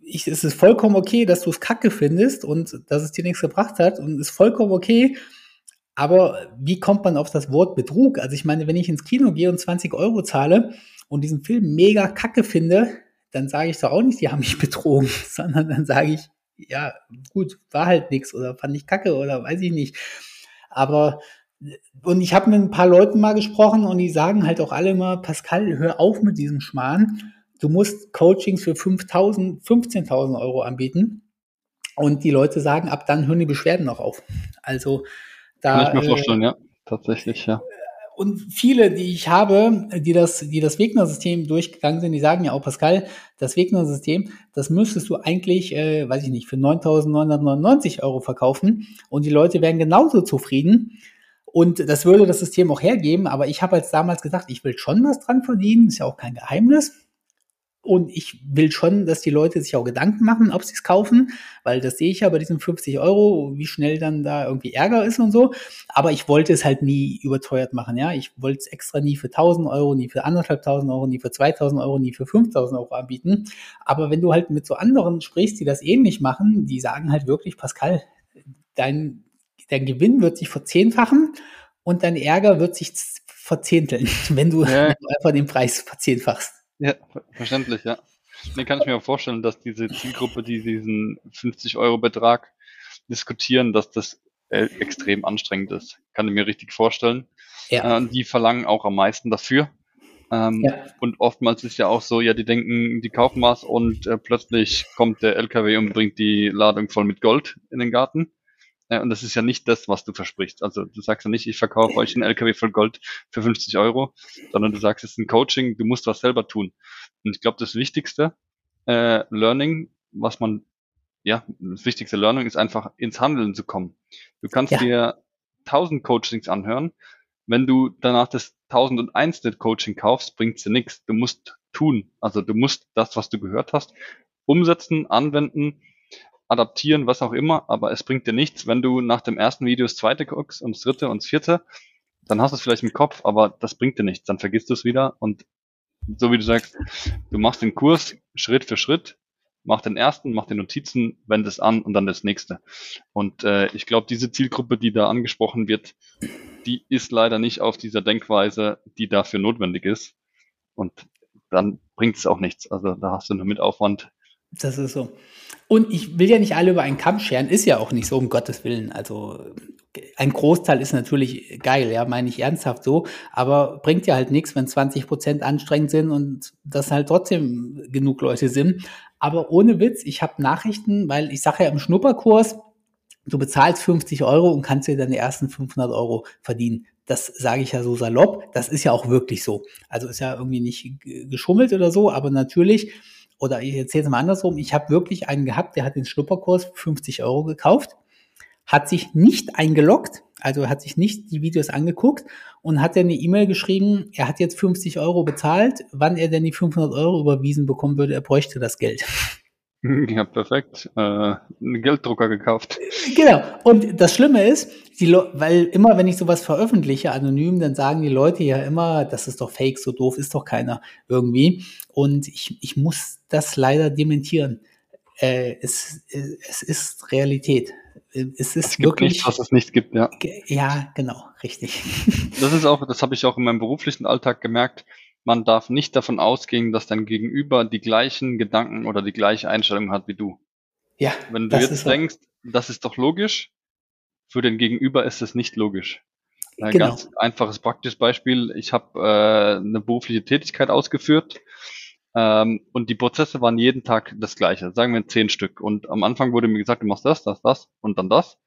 Ich, es ist vollkommen okay, dass du es kacke findest und dass es dir nichts gebracht hat und es ist vollkommen okay, aber wie kommt man auf das Wort Betrug? Also ich meine, wenn ich ins Kino gehe und 20 Euro zahle und diesen Film mega kacke finde, dann sage ich doch auch nicht, die haben mich betrogen, sondern dann sage ich, ja, gut, war halt nichts oder fand ich kacke oder weiß ich nicht. Aber und ich habe mit ein paar Leuten mal gesprochen und die sagen halt auch alle immer, Pascal, hör auf mit diesem Schmarrn. Du musst Coachings für 5.000, 15.000 Euro anbieten. Und die Leute sagen, ab dann hören die Beschwerden auch auf. Also da, Kann ich mir vorstellen, äh, ja, tatsächlich, ja. Und viele, die ich habe, die das, die das Wegner-System durchgegangen sind, die sagen ja auch, Pascal, das Wegner-System, das müsstest du eigentlich, äh, weiß ich nicht, für 9.999 Euro verkaufen und die Leute wären genauso zufrieden. Und das würde das System auch hergeben, aber ich habe als damals gesagt, ich will schon was dran verdienen, ist ja auch kein Geheimnis. Und ich will schon, dass die Leute sich auch Gedanken machen, ob sie es kaufen, weil das sehe ich ja bei diesen 50 Euro, wie schnell dann da irgendwie Ärger ist und so. Aber ich wollte es halt nie überteuert machen, ja. Ich wollte es extra nie für 1000 Euro, nie für anderthalbtausend Euro, nie für 2000 Euro, nie für 5000 Euro anbieten. Aber wenn du halt mit so anderen sprichst, die das ähnlich machen, die sagen halt wirklich, Pascal, dein, dein Gewinn wird sich verzehnfachen und dein Ärger wird sich verzehnteln, wenn du ja. einfach den Preis verzehnfachst. Ja, verständlich, ja. Dann kann ich mir auch vorstellen, dass diese Zielgruppe, die diesen 50-Euro-Betrag diskutieren, dass das äh, extrem anstrengend ist. Kann ich mir richtig vorstellen. Ja. Äh, die verlangen auch am meisten dafür. Ähm, ja. Und oftmals ist ja auch so, ja, die denken, die kaufen was und äh, plötzlich kommt der LKW und bringt die Ladung voll mit Gold in den Garten. Und das ist ja nicht das, was du versprichst. Also du sagst ja nicht, ich verkaufe euch einen LKW voll Gold für 50 Euro, sondern du sagst, es ist ein Coaching, du musst was selber tun. Und ich glaube, das wichtigste äh, Learning, was man, ja, das wichtigste Learning ist einfach ins Handeln zu kommen. Du kannst ja. dir 1000 Coachings anhören. Wenn du danach das 1001. Coaching kaufst, bringt's dir nichts. Du musst tun. Also du musst das, was du gehört hast, umsetzen, anwenden adaptieren, was auch immer, aber es bringt dir nichts, wenn du nach dem ersten Video das zweite guckst und das dritte und das vierte, dann hast du es vielleicht im Kopf, aber das bringt dir nichts, dann vergisst du es wieder und so wie du sagst, du machst den Kurs Schritt für Schritt, mach den ersten, mach die Notizen, wend es an und dann das nächste. Und äh, ich glaube, diese Zielgruppe, die da angesprochen wird, die ist leider nicht auf dieser Denkweise, die dafür notwendig ist. Und dann bringt es auch nichts. Also da hast du nur mit Aufwand das ist so. Und ich will ja nicht alle über einen Kamm scheren, ist ja auch nicht so, um Gottes Willen. Also ein Großteil ist natürlich geil, ja, meine ich ernsthaft so, aber bringt ja halt nichts, wenn 20 Prozent anstrengend sind und das halt trotzdem genug Leute sind. Aber ohne Witz, ich habe Nachrichten, weil ich sage ja im Schnupperkurs, du bezahlst 50 Euro und kannst dir deine ersten 500 Euro verdienen. Das sage ich ja so salopp, das ist ja auch wirklich so. Also ist ja irgendwie nicht geschummelt oder so, aber natürlich oder ich erzähle es mal andersrum, ich habe wirklich einen gehabt, der hat den Schnupperkurs 50 Euro gekauft, hat sich nicht eingeloggt, also hat sich nicht die Videos angeguckt und hat dann eine E-Mail geschrieben, er hat jetzt 50 Euro bezahlt, wann er denn die 500 Euro überwiesen bekommen würde, er bräuchte das Geld. Ja, perfekt. Äh, einen Gelddrucker gekauft. Genau. Und das Schlimme ist, die weil immer, wenn ich sowas veröffentliche, anonym, dann sagen die Leute ja immer, das ist doch fake, so doof ist doch keiner irgendwie. Und ich, ich muss das leider dementieren. Äh, es, es ist Realität. Es ist es gibt wirklich. Nichts, was es nicht gibt, ja. Ja, genau, richtig. Das ist auch, das habe ich auch in meinem beruflichen Alltag gemerkt man darf nicht davon ausgehen, dass dein Gegenüber die gleichen Gedanken oder die gleiche Einstellung hat wie du. Ja. Wenn du jetzt denkst, das ist doch logisch, für den Gegenüber ist es nicht logisch. Ein genau. ganz einfaches praktisches Beispiel. Ich habe äh, eine berufliche Tätigkeit ausgeführt ähm, und die Prozesse waren jeden Tag das gleiche, sagen wir zehn Stück. Und am Anfang wurde mir gesagt, du machst das, das, das und dann das.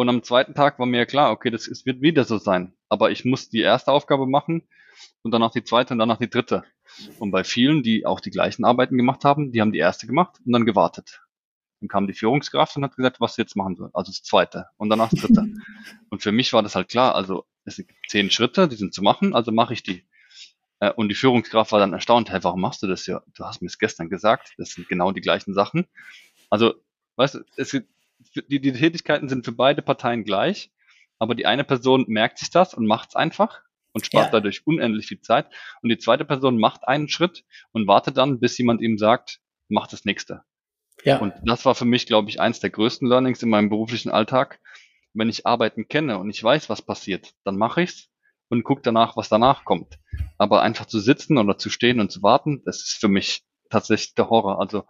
Und am zweiten Tag war mir klar, okay, das ist, wird wieder so sein. Aber ich muss die erste Aufgabe machen und danach die zweite und danach die dritte. Und bei vielen, die auch die gleichen Arbeiten gemacht haben, die haben die erste gemacht und dann gewartet. Dann kam die Führungskraft und hat gesagt, was sie jetzt machen soll. Also das zweite und danach das dritte. und für mich war das halt klar, also es sind zehn Schritte, die sind zu machen, also mache ich die. Äh, und die Führungskraft war dann erstaunt, hey, warum machst du das ja? Du hast mir es gestern gesagt, das sind genau die gleichen Sachen. Also, weißt du, es, die, die Tätigkeiten sind für beide Parteien gleich, aber die eine Person merkt sich das und macht es einfach und spart ja. dadurch unendlich viel Zeit. Und die zweite Person macht einen Schritt und wartet dann, bis jemand ihm sagt, mach das nächste. Ja. Und das war für mich, glaube ich, eins der größten Learnings in meinem beruflichen Alltag. Wenn ich Arbeiten kenne und ich weiß, was passiert, dann mache ich's und gucke danach, was danach kommt. Aber einfach zu sitzen oder zu stehen und zu warten, das ist für mich tatsächlich der Horror. Also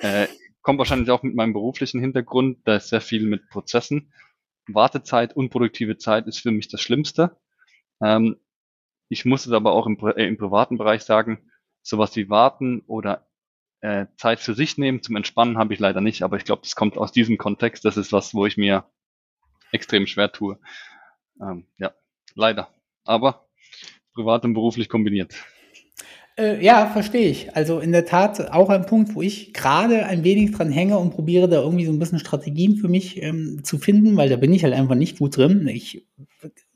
äh, kommt wahrscheinlich auch mit meinem beruflichen Hintergrund, da ist sehr viel mit Prozessen. Wartezeit, unproduktive Zeit ist für mich das Schlimmste. Ähm, ich muss es aber auch im, äh, im privaten Bereich sagen, sowas wie warten oder äh, Zeit für sich nehmen zum Entspannen habe ich leider nicht, aber ich glaube, das kommt aus diesem Kontext. Das ist was, wo ich mir extrem schwer tue. Ähm, ja, leider. Aber privat und beruflich kombiniert. Äh, ja, verstehe ich. Also in der Tat auch ein Punkt, wo ich gerade ein wenig dran hänge und probiere da irgendwie so ein bisschen Strategien für mich ähm, zu finden, weil da bin ich halt einfach nicht gut drin. Ich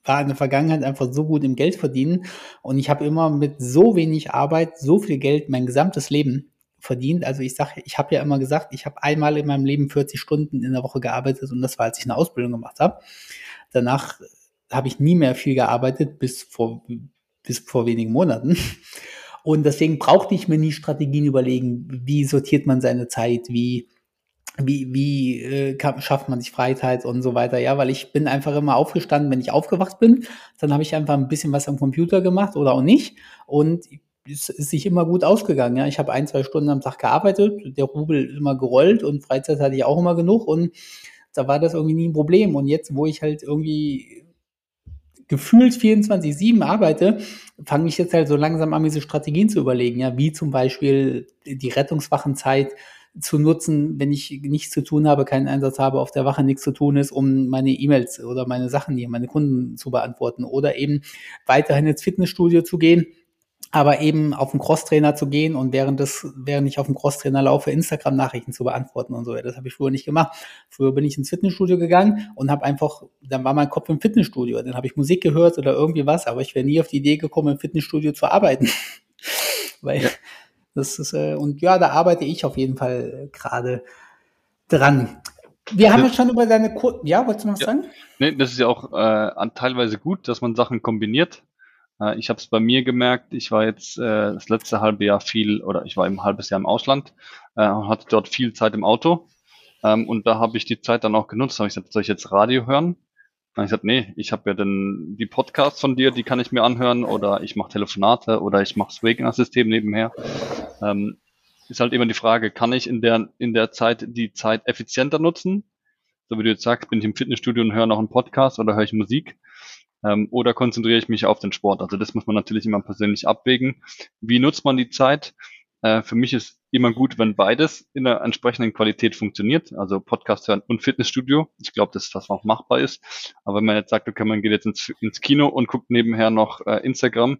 war in der Vergangenheit einfach so gut im Geld verdienen und ich habe immer mit so wenig Arbeit so viel Geld mein gesamtes Leben verdient. Also ich sage, ich habe ja immer gesagt, ich habe einmal in meinem Leben 40 Stunden in der Woche gearbeitet und das war, als ich eine Ausbildung gemacht habe. Danach habe ich nie mehr viel gearbeitet bis vor bis vor wenigen Monaten. Und deswegen brauchte ich mir nie Strategien überlegen, wie sortiert man seine Zeit, wie wie, wie äh, schafft man sich Freizeit und so weiter. Ja, weil ich bin einfach immer aufgestanden, wenn ich aufgewacht bin. Dann habe ich einfach ein bisschen was am Computer gemacht oder auch nicht. Und es ist sich immer gut ausgegangen. Ja, ich habe ein, zwei Stunden am Tag gearbeitet, der Rubel immer gerollt und Freizeit hatte ich auch immer genug und da war das irgendwie nie ein Problem. Und jetzt, wo ich halt irgendwie gefühlt 24-7 arbeite, fange ich jetzt halt so langsam an, diese Strategien zu überlegen, ja, wie zum Beispiel die Rettungswachenzeit zu nutzen, wenn ich nichts zu tun habe, keinen Einsatz habe, auf der Wache nichts zu tun ist, um meine E-Mails oder meine Sachen hier, meine Kunden zu beantworten oder eben weiterhin ins Fitnessstudio zu gehen, aber eben auf den Crosstrainer zu gehen und während des, während ich auf dem Crosstrainer laufe, Instagram-Nachrichten zu beantworten und so. Das habe ich früher nicht gemacht. Früher bin ich ins Fitnessstudio gegangen und habe einfach, dann war mein Kopf im Fitnessstudio, dann habe ich Musik gehört oder irgendwie was, aber ich wäre nie auf die Idee gekommen, im Fitnessstudio zu arbeiten. Weil ja. Das ist, äh, und ja, da arbeite ich auf jeden Fall gerade dran. Wir haben ja schon über deine Kur Ja, wolltest du noch ja. sagen? Nee, das ist ja auch äh, teilweise gut, dass man Sachen kombiniert. Äh, ich habe es bei mir gemerkt, ich war jetzt äh, das letzte halbe Jahr viel, oder ich war ein halbes Jahr im Ausland äh, und hatte dort viel Zeit im Auto. Ähm, und da habe ich die Zeit dann auch genutzt. Habe ich gesagt, soll ich jetzt Radio hören? Dann ich gesagt, nee, ich habe ja dann die Podcasts von dir, die kann ich mir anhören oder ich mache Telefonate oder ich mache das Wegener-System nebenher. Ähm, ist halt immer die Frage, kann ich in der, in der Zeit die Zeit effizienter nutzen? So wie du jetzt sagst, bin ich im Fitnessstudio und höre noch einen Podcast oder höre ich Musik? Ähm, oder konzentriere ich mich auf den Sport? Also das muss man natürlich immer persönlich abwägen. Wie nutzt man die Zeit? Äh, für mich ist immer gut, wenn beides in der entsprechenden Qualität funktioniert, also Podcast hören und Fitnessstudio. Ich glaube, dass das auch machbar ist. Aber wenn man jetzt sagt, okay, man geht jetzt ins, ins Kino und guckt nebenher noch äh, Instagram,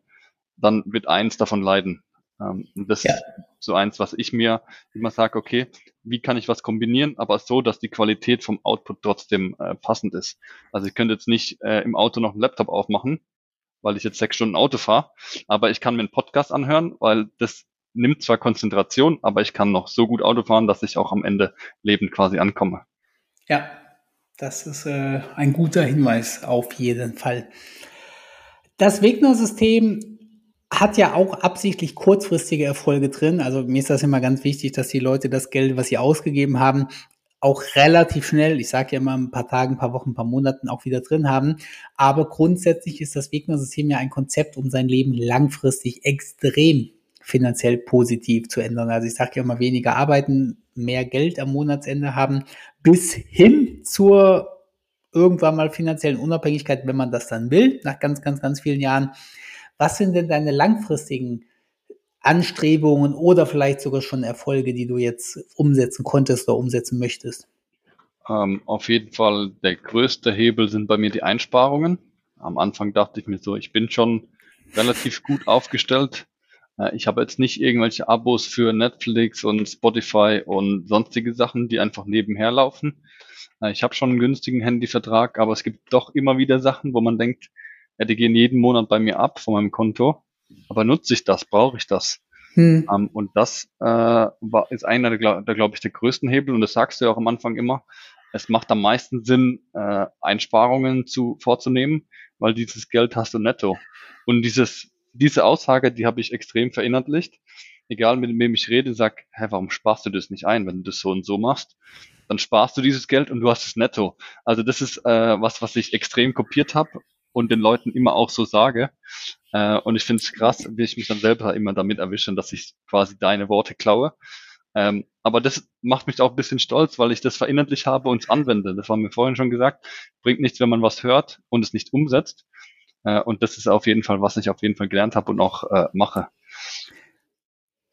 dann wird eins davon leiden. Ähm, und das ja. ist so eins, was ich mir immer sage, okay, wie kann ich was kombinieren, aber so, dass die Qualität vom Output trotzdem äh, passend ist. Also ich könnte jetzt nicht äh, im Auto noch einen Laptop aufmachen, weil ich jetzt sechs Stunden Auto fahre, aber ich kann mir einen Podcast anhören, weil das nimmt zwar Konzentration, aber ich kann noch so gut Auto fahren, dass ich auch am Ende lebend quasi ankomme. Ja, das ist äh, ein guter Hinweis auf jeden Fall. Das Wegner-System hat ja auch absichtlich kurzfristige Erfolge drin. Also mir ist das immer ganz wichtig, dass die Leute das Geld, was sie ausgegeben haben, auch relativ schnell, ich sage ja immer ein paar Tagen, ein paar Wochen, ein paar Monaten auch wieder drin haben. Aber grundsätzlich ist das Wegner-System ja ein Konzept, um sein Leben langfristig extrem finanziell positiv zu ändern. Also ich sage ja immer weniger arbeiten, mehr Geld am Monatsende haben, bis hin zur irgendwann mal finanziellen Unabhängigkeit, wenn man das dann will, nach ganz, ganz, ganz vielen Jahren. Was sind denn deine langfristigen Anstrebungen oder vielleicht sogar schon Erfolge, die du jetzt umsetzen konntest oder umsetzen möchtest? Ähm, auf jeden Fall der größte Hebel sind bei mir die Einsparungen. Am Anfang dachte ich mir so, ich bin schon relativ gut aufgestellt. Äh, ich habe jetzt nicht irgendwelche Abos für Netflix und Spotify und sonstige Sachen, die einfach nebenher laufen. Äh, ich habe schon einen günstigen Handyvertrag, aber es gibt doch immer wieder Sachen, wo man denkt, ja, die gehen jeden Monat bei mir ab von meinem Konto. Aber nutze ich das? Brauche ich das? Hm. Um, ähm, und das äh, war, ist einer der, der glaube ich, der größten Hebel. Und das sagst du ja auch am Anfang immer. Es macht am meisten Sinn, äh, Einsparungen zu, vorzunehmen, weil dieses Geld hast du netto. Und dieses, diese Aussage, die habe ich extrem verinnerlicht. Egal mit wem ich rede, sag, hä, warum sparst du das nicht ein, wenn du das so und so machst? Dann sparst du dieses Geld und du hast es netto. Also das ist äh, was, was ich extrem kopiert habe und den Leuten immer auch so sage. Äh, und ich finde es krass, wie ich mich dann selber immer damit erwische, dass ich quasi deine Worte klaue. Ähm, aber das macht mich auch ein bisschen stolz, weil ich das verinnerlich habe und es anwende. Das war mir vorhin schon gesagt. Bringt nichts, wenn man was hört und es nicht umsetzt. Äh, und das ist auf jeden Fall, was ich auf jeden Fall gelernt habe und auch äh, mache.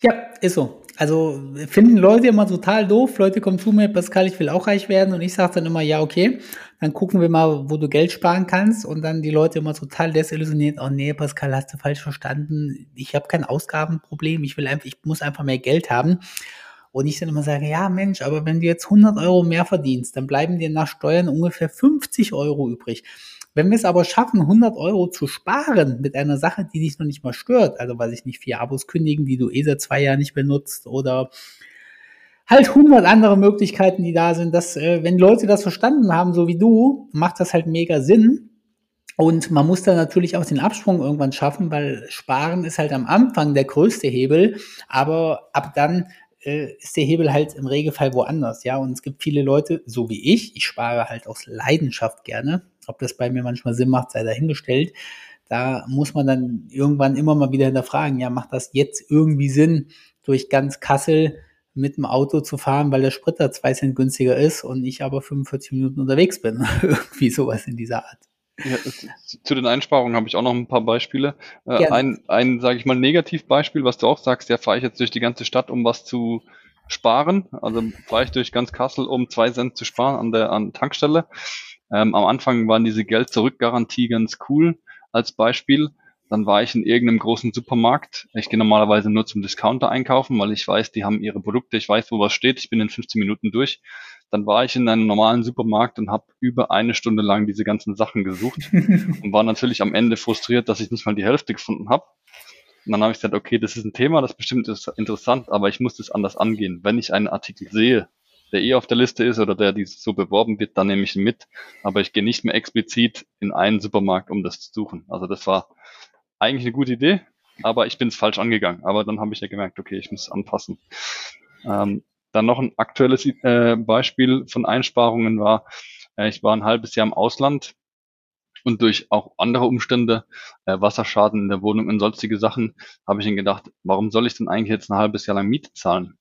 Ja, ist so. Also finden Leute immer total doof. Leute kommen zu mir, Pascal, ich will auch reich werden. Und ich sage dann immer, ja, okay, dann gucken wir mal, wo du Geld sparen kannst. Und dann die Leute immer total desillusioniert, oh nee, Pascal, hast du falsch verstanden. Ich habe kein Ausgabenproblem. Ich will einfach, ich muss einfach mehr Geld haben. Und ich dann immer sage, ja Mensch, aber wenn du jetzt 100 Euro mehr verdienst, dann bleiben dir nach Steuern ungefähr 50 Euro übrig. Wenn wir es aber schaffen, 100 Euro zu sparen mit einer Sache, die dich noch nicht mal stört, also weiß ich nicht, vier Abos kündigen, die du eh seit zwei Jahren nicht benutzt oder halt 100 andere Möglichkeiten, die da sind, dass äh, wenn Leute das verstanden haben, so wie du, macht das halt mega Sinn. Und man muss dann natürlich auch den Absprung irgendwann schaffen, weil Sparen ist halt am Anfang der größte Hebel, aber ab dann äh, ist der Hebel halt im Regelfall woanders, ja. Und es gibt viele Leute, so wie ich, ich spare halt aus Leidenschaft gerne, ob das bei mir manchmal Sinn macht, sei dahingestellt. Da muss man dann irgendwann immer mal wieder hinterfragen, ja, macht das jetzt irgendwie Sinn, durch ganz Kassel mit dem Auto zu fahren, weil der Sprit da zwei Cent günstiger ist und ich aber 45 Minuten unterwegs bin. irgendwie sowas in dieser Art. Ja, zu den Einsparungen habe ich auch noch ein paar Beispiele. Äh, ein, ein sage ich mal, Negativbeispiel, was du auch sagst, ja, fahre ich jetzt durch die ganze Stadt, um was zu sparen. Also fahre ich durch ganz Kassel, um zwei Cent zu sparen an der an Tankstelle. Ähm, am Anfang waren diese Geld-Zurück-Garantie ganz cool als Beispiel. Dann war ich in irgendeinem großen Supermarkt. Ich gehe normalerweise nur zum Discounter einkaufen, weil ich weiß, die haben ihre Produkte, ich weiß, wo was steht. Ich bin in 15 Minuten durch. Dann war ich in einem normalen Supermarkt und habe über eine Stunde lang diese ganzen Sachen gesucht und war natürlich am Ende frustriert, dass ich nicht mal die Hälfte gefunden habe. Und dann habe ich gesagt, okay, das ist ein Thema, das bestimmt ist interessant, aber ich muss das anders angehen. Wenn ich einen Artikel sehe, der eh auf der Liste ist oder der die so beworben wird, dann nehme ich ihn mit. Aber ich gehe nicht mehr explizit in einen Supermarkt, um das zu suchen. Also das war eigentlich eine gute Idee, aber ich bin es falsch angegangen. Aber dann habe ich ja gemerkt, okay, ich muss anpassen. Ähm, dann noch ein aktuelles äh, Beispiel von Einsparungen war, äh, ich war ein halbes Jahr im Ausland und durch auch andere Umstände, äh, Wasserschaden in der Wohnung und sonstige Sachen, habe ich dann gedacht, warum soll ich denn eigentlich jetzt ein halbes Jahr lang Miete zahlen?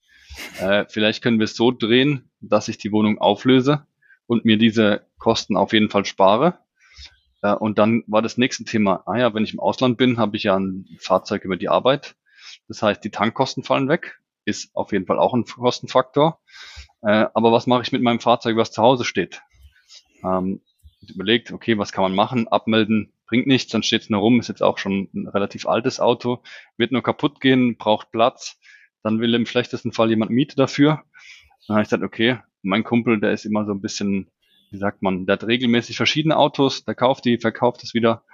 Äh, vielleicht können wir es so drehen, dass ich die Wohnung auflöse und mir diese Kosten auf jeden Fall spare. Äh, und dann war das nächste Thema, ah ja, wenn ich im Ausland bin, habe ich ja ein Fahrzeug über die Arbeit. Das heißt, die Tankkosten fallen weg, ist auf jeden Fall auch ein Kostenfaktor. Äh, aber was mache ich mit meinem Fahrzeug, was zu Hause steht? Ähm, überlegt, okay, was kann man machen? Abmelden bringt nichts, dann steht es nur rum, ist jetzt auch schon ein relativ altes Auto, wird nur kaputt gehen, braucht Platz dann will im schlechtesten Fall jemand Miete dafür. Dann habe ich gesagt, okay, mein Kumpel, der ist immer so ein bisschen, wie sagt man, der hat regelmäßig verschiedene Autos, der kauft die, verkauft es wieder.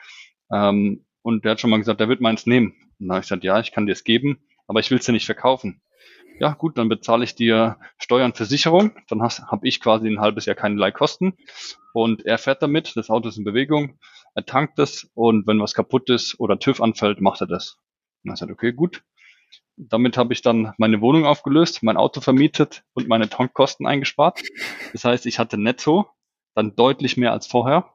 Ähm, und der hat schon mal gesagt, der wird meins nehmen. Dann habe ich gesagt, ja, ich kann dir es geben, aber ich will sie nicht verkaufen. Ja, gut, dann bezahle ich dir Steuern, Versicherung, dann habe ich quasi ein halbes Jahr keinerlei Kosten und er fährt damit, das Auto ist in Bewegung, er tankt es und wenn was kaputt ist oder TÜV anfällt, macht er das. Und er sagt, okay, gut. Damit habe ich dann meine Wohnung aufgelöst, mein Auto vermietet und meine Tankkosten eingespart. Das heißt, ich hatte netto dann deutlich mehr als vorher.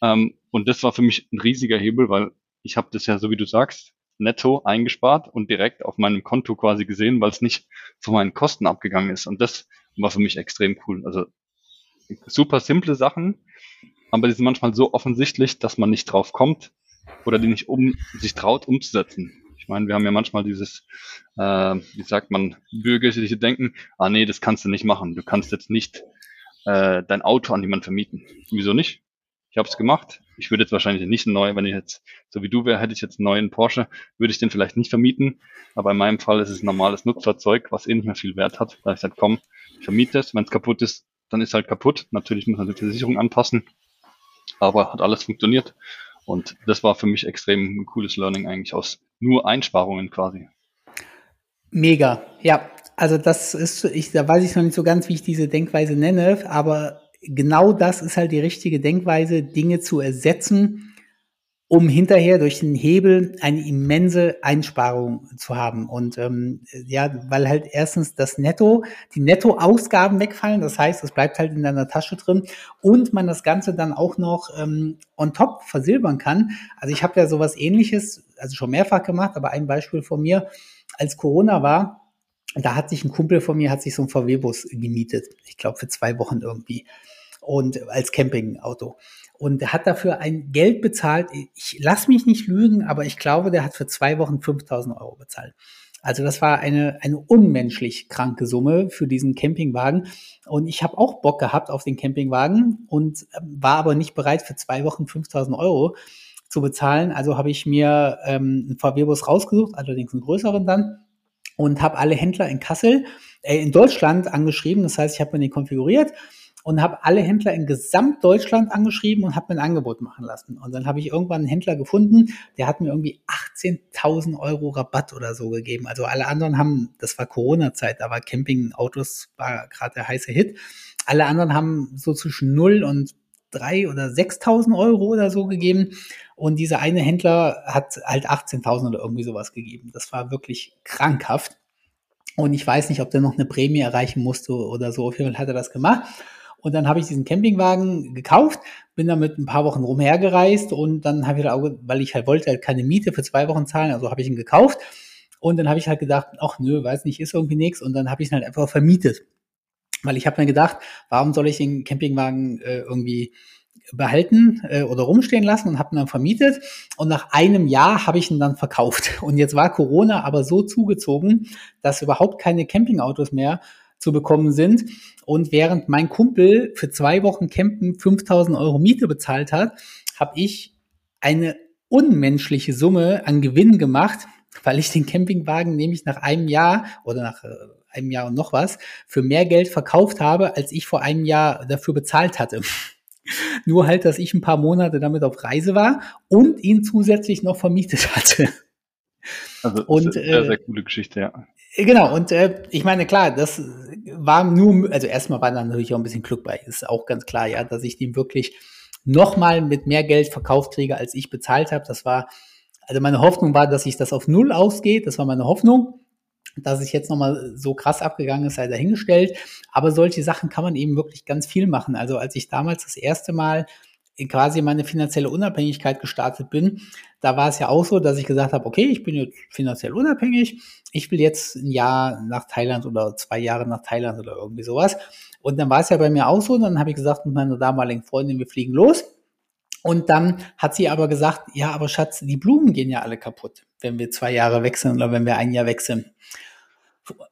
Ähm, und das war für mich ein riesiger Hebel, weil ich habe das ja, so wie du sagst, netto eingespart und direkt auf meinem Konto quasi gesehen, weil es nicht von meinen Kosten abgegangen ist. Und das war für mich extrem cool. Also super simple Sachen, aber die sind manchmal so offensichtlich, dass man nicht drauf kommt oder die nicht um sich traut umzusetzen. Ich meine, wir haben ja manchmal dieses, äh, wie sagt man, bürgerliche Denken, ah nee, das kannst du nicht machen. Du kannst jetzt nicht äh, dein Auto an jemanden vermieten. Wieso nicht? Ich habe es gemacht. Ich würde jetzt wahrscheinlich nicht neu, wenn ich jetzt, so wie du wäre, hätte ich jetzt einen neuen Porsche, würde ich den vielleicht nicht vermieten. Aber in meinem Fall ist es ein normales Nutzfahrzeug, was eh nicht mehr viel Wert hat. Da ich sage, komm, ich vermiete es. Wenn es kaputt ist, dann ist halt kaputt. Natürlich muss man die Versicherung anpassen aber hat alles funktioniert. Und das war für mich extrem ein cooles Learning eigentlich aus nur Einsparungen quasi. Mega, ja. Also das ist, ich, da weiß ich noch nicht so ganz, wie ich diese Denkweise nenne, aber genau das ist halt die richtige Denkweise, Dinge zu ersetzen, um hinterher durch den Hebel eine immense Einsparung zu haben. Und ähm, ja, weil halt erstens das Netto, die Nettoausgaben wegfallen, das heißt, es bleibt halt in deiner Tasche drin und man das Ganze dann auch noch ähm, on top versilbern kann. Also ich habe ja sowas ähnliches, also schon mehrfach gemacht, aber ein Beispiel von mir, als Corona war, da hat sich ein Kumpel von mir, hat sich so ein VW-Bus gemietet. Ich glaube für zwei Wochen irgendwie. Und als Campingauto und der hat dafür ein Geld bezahlt. Ich lass mich nicht lügen, aber ich glaube, der hat für zwei Wochen 5000 Euro bezahlt. Also das war eine, eine unmenschlich kranke Summe für diesen Campingwagen. Und ich habe auch Bock gehabt auf den Campingwagen und ähm, war aber nicht bereit, für zwei Wochen 5000 Euro zu bezahlen. Also habe ich mir ähm, einen VW-Bus rausgesucht, allerdings einen größeren dann, und habe alle Händler in Kassel, äh, in Deutschland angeschrieben. Das heißt, ich habe mir den konfiguriert und habe alle Händler in Gesamtdeutschland angeschrieben und habe mir ein Angebot machen lassen. Und dann habe ich irgendwann einen Händler gefunden, der hat mir irgendwie 18.000 Euro Rabatt oder so gegeben. Also alle anderen haben, das war Corona-Zeit, da war Campingautos war gerade der heiße Hit. Alle anderen haben so zwischen 0 und 3 oder 6.000 Euro oder so gegeben. Und dieser eine Händler hat halt 18.000 oder irgendwie sowas gegeben. Das war wirklich krankhaft. Und ich weiß nicht, ob der noch eine Prämie erreichen musste oder so. Auf jeden Fall hat er das gemacht. Und dann habe ich diesen Campingwagen gekauft, bin damit ein paar Wochen rumhergereist und dann habe ich, halt weil ich halt wollte halt keine Miete für zwei Wochen zahlen, also habe ich ihn gekauft. Und dann habe ich halt gedacht, ach nö, weiß nicht, ist irgendwie nichts. Und dann habe ich ihn halt einfach vermietet. Weil ich habe mir gedacht, warum soll ich den Campingwagen äh, irgendwie behalten äh, oder rumstehen lassen und habe ihn dann vermietet. Und nach einem Jahr habe ich ihn dann verkauft. Und jetzt war Corona aber so zugezogen, dass überhaupt keine Campingautos mehr zu bekommen sind. Und während mein Kumpel für zwei Wochen Campen 5000 Euro Miete bezahlt hat, habe ich eine unmenschliche Summe an Gewinn gemacht, weil ich den Campingwagen nämlich nach einem Jahr oder nach äh, einem Jahr und noch was für mehr Geld verkauft habe, als ich vor einem Jahr dafür bezahlt hatte. Nur halt, dass ich ein paar Monate damit auf Reise war und ihn zusätzlich noch vermietet hatte. Also und, sehr, sehr äh, coole Geschichte, ja. Genau, und äh, ich meine, klar, das war nur, also erstmal war da natürlich auch ein bisschen Glück bei, ist auch ganz klar, ja, dass ich den wirklich nochmal mit mehr Geld verkauft kriege, als ich bezahlt habe. Das war, also meine Hoffnung war, dass sich das auf Null ausgeht, das war meine Hoffnung. Dass es jetzt nochmal so krass abgegangen ist, sei dahingestellt. Aber solche Sachen kann man eben wirklich ganz viel machen. Also als ich damals das erste Mal quasi meine finanzielle Unabhängigkeit gestartet bin, da war es ja auch so, dass ich gesagt habe, okay, ich bin jetzt finanziell unabhängig, ich will jetzt ein Jahr nach Thailand oder zwei Jahre nach Thailand oder irgendwie sowas. Und dann war es ja bei mir auch so, dann habe ich gesagt mit meiner damaligen Freundin, wir fliegen los. Und dann hat sie aber gesagt, ja, aber Schatz, die Blumen gehen ja alle kaputt, wenn wir zwei Jahre wechseln oder wenn wir ein Jahr wechseln.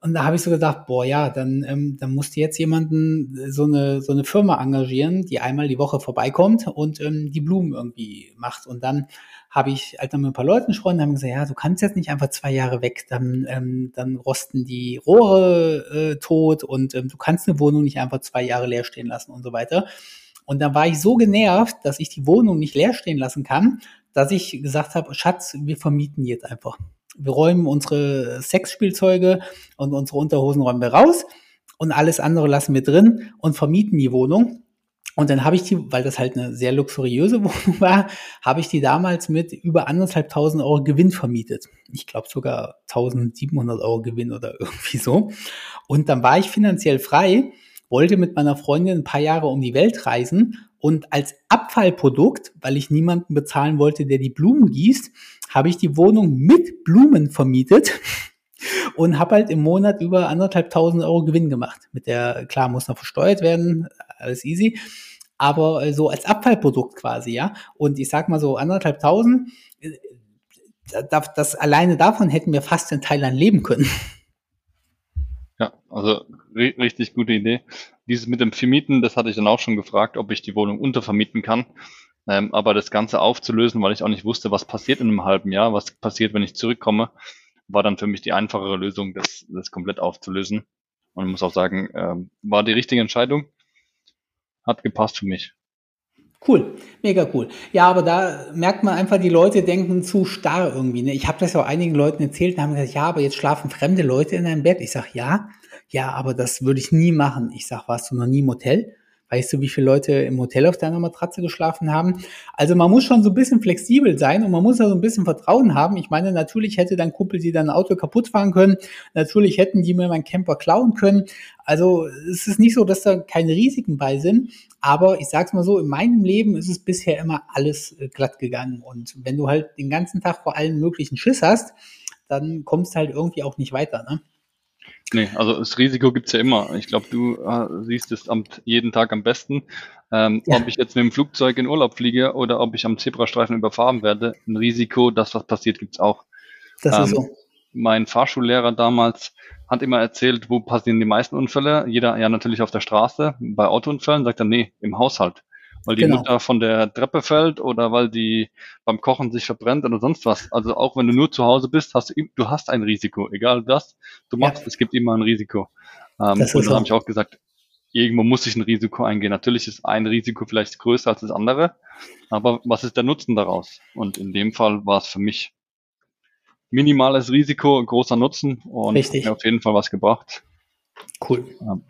Und da habe ich so gedacht, boah, ja, dann, ähm, dann musst du jetzt jemanden, äh, so eine, so eine Firma engagieren, die einmal die Woche vorbeikommt und ähm, die Blumen irgendwie macht. Und dann habe ich halt dann mit ein paar Leuten gesprochen, haben gesagt, ja, du kannst jetzt nicht einfach zwei Jahre weg, dann, ähm, dann rosten die Rohre äh, tot und ähm, du kannst eine Wohnung nicht einfach zwei Jahre leer stehen lassen und so weiter. Und dann war ich so genervt, dass ich die Wohnung nicht leer stehen lassen kann, dass ich gesagt habe, Schatz, wir vermieten jetzt einfach. Wir räumen unsere Sexspielzeuge und unsere Unterhosen räumen wir raus und alles andere lassen wir drin und vermieten die Wohnung. Und dann habe ich die, weil das halt eine sehr luxuriöse Wohnung war, habe ich die damals mit über anderthalbtausend Euro Gewinn vermietet. Ich glaube sogar 1700 Euro Gewinn oder irgendwie so. Und dann war ich finanziell frei, wollte mit meiner Freundin ein paar Jahre um die Welt reisen und als Abfallprodukt, weil ich niemanden bezahlen wollte, der die Blumen gießt, habe ich die Wohnung mit Blumen vermietet und habe halt im Monat über anderthalbtausend Euro Gewinn gemacht. Mit der, klar, muss noch versteuert werden, alles easy. Aber äh, so als Abfallprodukt quasi, ja. Und ich sag mal so anderthalbtausend, äh, das, das alleine davon hätten wir fast in Thailand leben können. Ja, also richtig gute Idee. Dieses mit dem Vermieten, das hatte ich dann auch schon gefragt, ob ich die Wohnung untervermieten kann. Ähm, aber das Ganze aufzulösen, weil ich auch nicht wusste, was passiert in einem halben Jahr, was passiert, wenn ich zurückkomme, war dann für mich die einfachere Lösung, das, das komplett aufzulösen. Und ich muss auch sagen, ähm, war die richtige Entscheidung. Hat gepasst für mich. Cool, mega cool. Ja, aber da merkt man einfach, die Leute denken zu starr irgendwie. Ne? Ich habe das auch einigen Leuten erzählt und haben gesagt, ja, aber jetzt schlafen fremde Leute in einem Bett. Ich sag ja, ja, aber das würde ich nie machen. Ich sag, warst du noch nie im Hotel? Weißt du, wie viele Leute im Hotel auf deiner Matratze geschlafen haben? Also man muss schon so ein bisschen flexibel sein und man muss da so ein bisschen Vertrauen haben. Ich meine, natürlich hätte dein Kumpel dir dein Auto kaputt fahren können. Natürlich hätten die mir meinen Camper klauen können. Also es ist nicht so, dass da keine Risiken bei sind. Aber ich sag's mal so, in meinem Leben ist es bisher immer alles äh, glatt gegangen. Und wenn du halt den ganzen Tag vor allen möglichen Schiss hast, dann kommst du halt irgendwie auch nicht weiter. Ne? Nee, also das Risiko gibt's ja immer. Ich glaube, du äh, siehst es am, jeden Tag am besten. Ähm, ja. Ob ich jetzt mit dem Flugzeug in Urlaub fliege oder ob ich am Zebrastreifen überfahren werde, ein Risiko, dass was passiert, gibt's auch. Das ähm, ist so. Mein Fahrschullehrer damals hat immer erzählt, wo passieren die meisten Unfälle. Jeder, ja natürlich auf der Straße, bei Autounfällen, sagt er, nee, im Haushalt weil die genau. Mutter von der Treppe fällt oder weil die beim Kochen sich verbrennt oder sonst was. Also auch wenn du nur zu Hause bist, hast du, du hast ein Risiko, egal was du machst, ja. es gibt immer ein Risiko. Ähm, und dann habe ich auch gesagt, irgendwo muss ich ein Risiko eingehen. Natürlich ist ein Risiko vielleicht größer als das andere, aber was ist der Nutzen daraus? Und in dem Fall war es für mich minimales Risiko, großer Nutzen und Richtig. mir auf jeden Fall was gebracht. Cool. Ähm,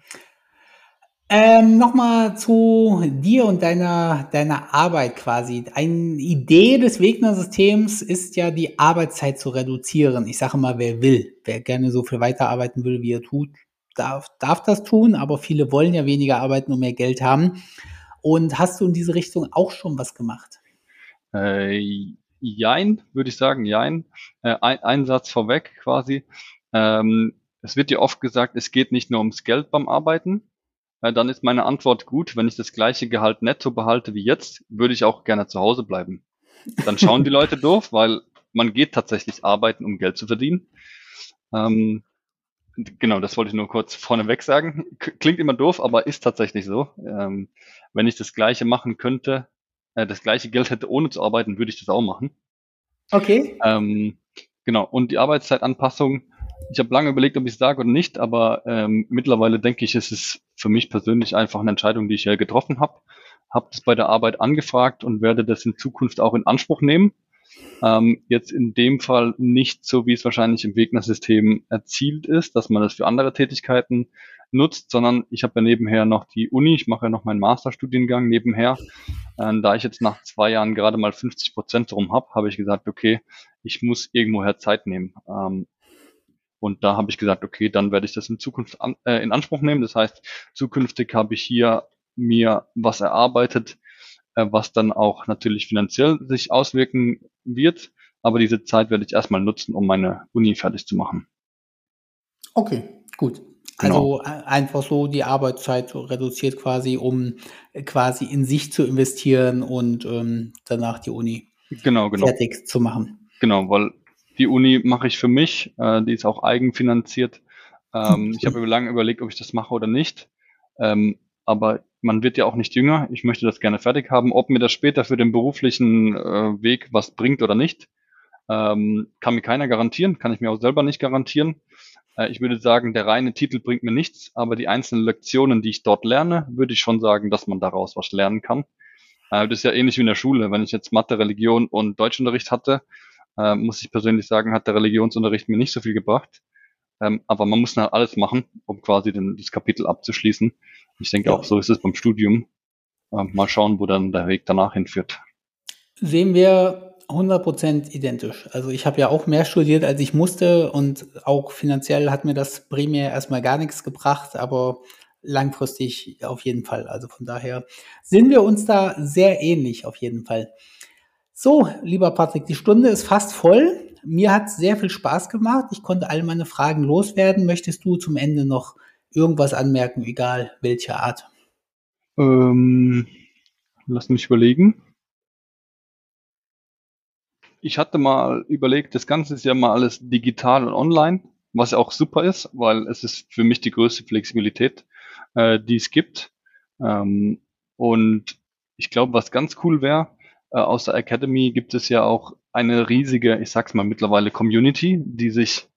ähm, Nochmal zu dir und deiner, deiner Arbeit quasi. Eine Idee des Wegner-Systems ist ja, die Arbeitszeit zu reduzieren. Ich sage mal, wer will, wer gerne so viel weiterarbeiten will, wie er tut, darf, darf das tun, aber viele wollen ja weniger arbeiten und mehr Geld haben. Und hast du in diese Richtung auch schon was gemacht? Äh, jein, würde ich sagen, jein. Äh, ein, ein Satz vorweg quasi. Ähm, es wird ja oft gesagt, es geht nicht nur ums Geld beim Arbeiten, dann ist meine Antwort gut. Wenn ich das gleiche Gehalt netto behalte wie jetzt, würde ich auch gerne zu Hause bleiben. Dann schauen die Leute doof, weil man geht tatsächlich arbeiten, um Geld zu verdienen. Ähm, genau, das wollte ich nur kurz vorneweg sagen. Klingt immer doof, aber ist tatsächlich so. Ähm, wenn ich das gleiche machen könnte, äh, das gleiche Geld hätte, ohne zu arbeiten, würde ich das auch machen. Okay. Ähm, genau, und die Arbeitszeitanpassung, ich habe lange überlegt, ob ich es sage oder nicht, aber ähm, mittlerweile denke ich, es ist für mich persönlich einfach eine Entscheidung, die ich ja getroffen habe. Habe das bei der Arbeit angefragt und werde das in Zukunft auch in Anspruch nehmen. Ähm, jetzt in dem Fall nicht so, wie es wahrscheinlich im Wegner-System erzielt ist, dass man das für andere Tätigkeiten nutzt, sondern ich habe ja nebenher noch die Uni, ich mache ja noch meinen Masterstudiengang nebenher. Ähm, da ich jetzt nach zwei Jahren gerade mal 50 Prozent drum habe, habe ich gesagt, okay, ich muss irgendwoher Zeit nehmen. Ähm, und da habe ich gesagt, okay, dann werde ich das in Zukunft an, äh, in Anspruch nehmen. Das heißt, zukünftig habe ich hier mir was erarbeitet, äh, was dann auch natürlich finanziell sich auswirken wird. Aber diese Zeit werde ich erstmal nutzen, um meine Uni fertig zu machen. Okay, gut. Genau. Also äh, einfach so die Arbeitszeit reduziert quasi, um quasi in sich zu investieren und ähm, danach die Uni genau, genau. fertig zu machen. Genau, weil die Uni mache ich für mich, äh, die ist auch eigenfinanziert. Ähm, ich habe lange überlegt, ob ich das mache oder nicht. Ähm, aber man wird ja auch nicht jünger. Ich möchte das gerne fertig haben. Ob mir das später für den beruflichen äh, Weg was bringt oder nicht, ähm, kann mir keiner garantieren, kann ich mir auch selber nicht garantieren. Äh, ich würde sagen, der reine Titel bringt mir nichts, aber die einzelnen Lektionen, die ich dort lerne, würde ich schon sagen, dass man daraus was lernen kann. Äh, das ist ja ähnlich wie in der Schule. Wenn ich jetzt Mathe, Religion und Deutschunterricht hatte, Äh, muss ich persönlich sagen, hat der Religionsunterricht mir nicht so viel gebracht. Ähm, aber man muss halt alles machen, um quasi den, das Kapitel abzuschließen. Ich denke ja. auch, so ist es beim Studium. Ähm, mal schauen, wo dann der Weg danach hinführt. Sehen wir 100% identisch. Also ich habe ja auch mehr studiert, als ich musste und auch finanziell hat mir das primär erstmal gar nichts gebracht, aber langfristig auf jeden Fall. Also von daher sind wir uns da sehr ähnlich auf jeden Fall. So, lieber Patrick, die Stunde ist fast voll. Mir hat sehr viel Spaß gemacht. Ich konnte all meine Fragen loswerden. Möchtest du zum Ende noch irgendwas anmerken, egal welcher Art? Ähm, lass mich überlegen. Ich hatte mal überlegt, das Ganze ist ja mal alles digital und online, was ja auch super ist, weil es ist für mich die größte Flexibilität, äh, die es gibt. Ähm, und ich glaube, was ganz cool wäre, aus der Academy gibt es ja auch eine riesige, ich sag's mal mittlerweile Community, die sich,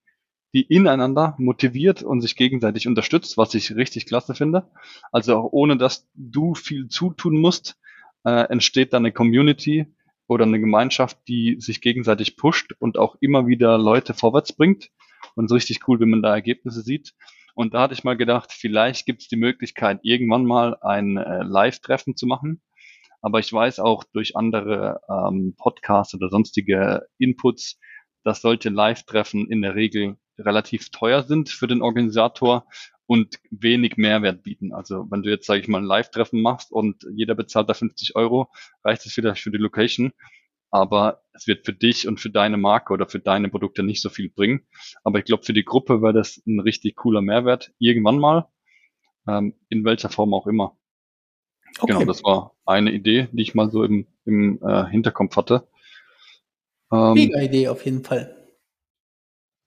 die ineinander motiviert und sich gegenseitig unterstützt, was ich richtig klasse finde. Also auch ohne, dass du viel zutun musst, äh, entsteht da eine Community oder eine Gemeinschaft, die sich gegenseitig pusht und auch immer wieder Leute vorwärts bringt. Und es ist richtig cool, wenn man da Ergebnisse sieht. Und da hatte ich mal gedacht, vielleicht gibt es die Möglichkeit, irgendwann mal ein äh, Live-Treffen zu machen, aber ich weiß auch durch andere ähm, Podcasts oder sonstige Inputs, dass solche Live-Treffen in der Regel relativ teuer sind für den Organisator und wenig Mehrwert bieten. Also wenn du jetzt, sage ich mal, ein Live-Treffen machst und jeder bezahlt da 50 Euro, reicht es vielleicht für die Location. Aber es wird für dich und für deine Marke oder für deine Produkte nicht so viel bringen. Aber ich glaube, für die Gruppe wäre das ein richtig cooler Mehrwert. Irgendwann mal. Ähm, in welcher Form auch immer. Okay. Genau, das war eine Idee, die ich mal so im, im äh, Hinterkopf hatte. Ähm, Mega Idee auf jeden Fall.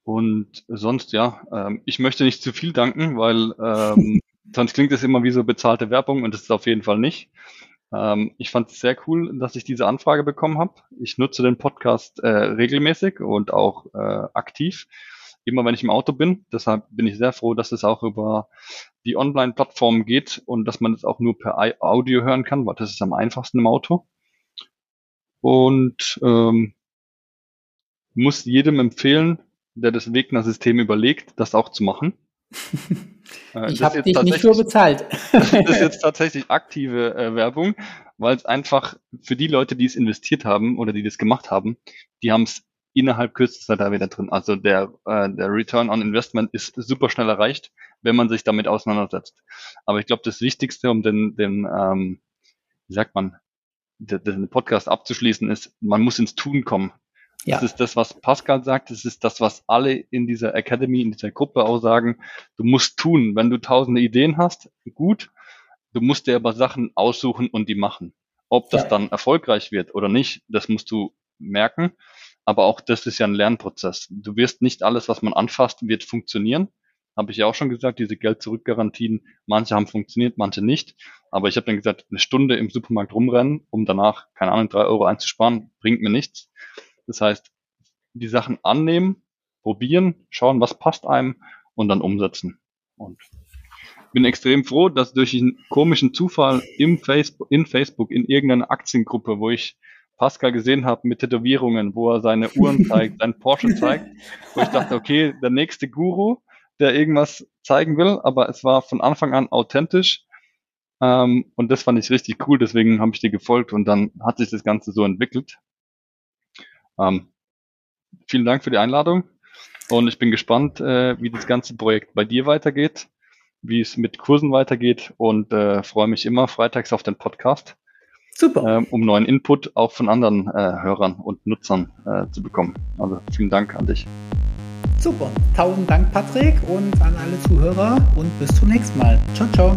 Und sonst ja, ähm, ich möchte nicht zu viel danken, weil ähm, sonst klingt es immer wie so bezahlte Werbung und das ist auf jeden Fall nicht. Ähm, ich fand es sehr cool, dass ich diese Anfrage bekommen habe. Ich nutze den Podcast äh, regelmäßig und auch äh, aktiv immer wenn ich im Auto bin. Deshalb bin ich sehr froh, dass es auch über die Online-Plattform geht und dass man es auch nur per Audio hören kann, weil das ist am einfachsten im Auto. Und ähm, muss jedem empfehlen, der das Wegner-System überlegt, das auch zu machen. Äh, ich habe dich nicht für bezahlt. das ist jetzt tatsächlich aktive äh, Werbung, weil es einfach für die Leute, die es investiert haben oder die das gemacht haben, die haben es innerhalb kürzester Zeit da wieder drin. Also der, äh, der Return on Investment ist super schnell erreicht, wenn man sich damit auseinandersetzt. Aber ich glaube, das Wichtigste, um den, den ähm, wie sagt man, den, den Podcast abzuschließen, ist, man muss ins Tun kommen. Ja. Das ist das, was Pascal sagt. Das ist das, was alle in dieser Academy, in dieser Gruppe auch sagen. Du musst tun. Wenn du tausende Ideen hast, gut. Du musst dir aber Sachen aussuchen und die machen. Ob das ja. dann erfolgreich wird oder nicht, das musst du merken. Aber auch das ist ja ein Lernprozess. Du wirst nicht alles, was man anfasst, wird funktionieren. Habe ich ja auch schon gesagt, diese Geld-Zurück-Garantien, manche haben funktioniert, manche nicht. Aber ich habe dann gesagt, eine Stunde im Supermarkt rumrennen, um danach, keine Ahnung, drei Euro einzusparen, bringt mir nichts. Das heißt, die Sachen annehmen, probieren, schauen, was passt einem und dann umsetzen. Und bin extrem froh, dass durch einen komischen Zufall im Facebook, in Facebook, in irgendeiner Aktiengruppe, wo ich Pascal gesehen habe mit Tätowierungen, wo er seine Uhren zeigt, sein Porsche zeigt, wo ich dachte, okay, der nächste Guru, der irgendwas zeigen will, aber es war von Anfang an authentisch. Ähm, und das fand ich richtig cool, deswegen habe ich dir gefolgt und dann hat sich das Ganze so entwickelt. Ähm, vielen Dank für die Einladung und ich bin gespannt, äh, wie das ganze Projekt bei dir weitergeht, wie es mit Kursen weitergeht und äh, freue mich immer freitags auf den Podcast. Super. Ähm, um neuen Input auch von anderen äh, Hörern und Nutzern äh, zu bekommen. Also vielen Dank an dich. Super. Tausend Dank, Patrick, und an alle Zuhörer und bis zum nächsten Mal. Ciao, ciao.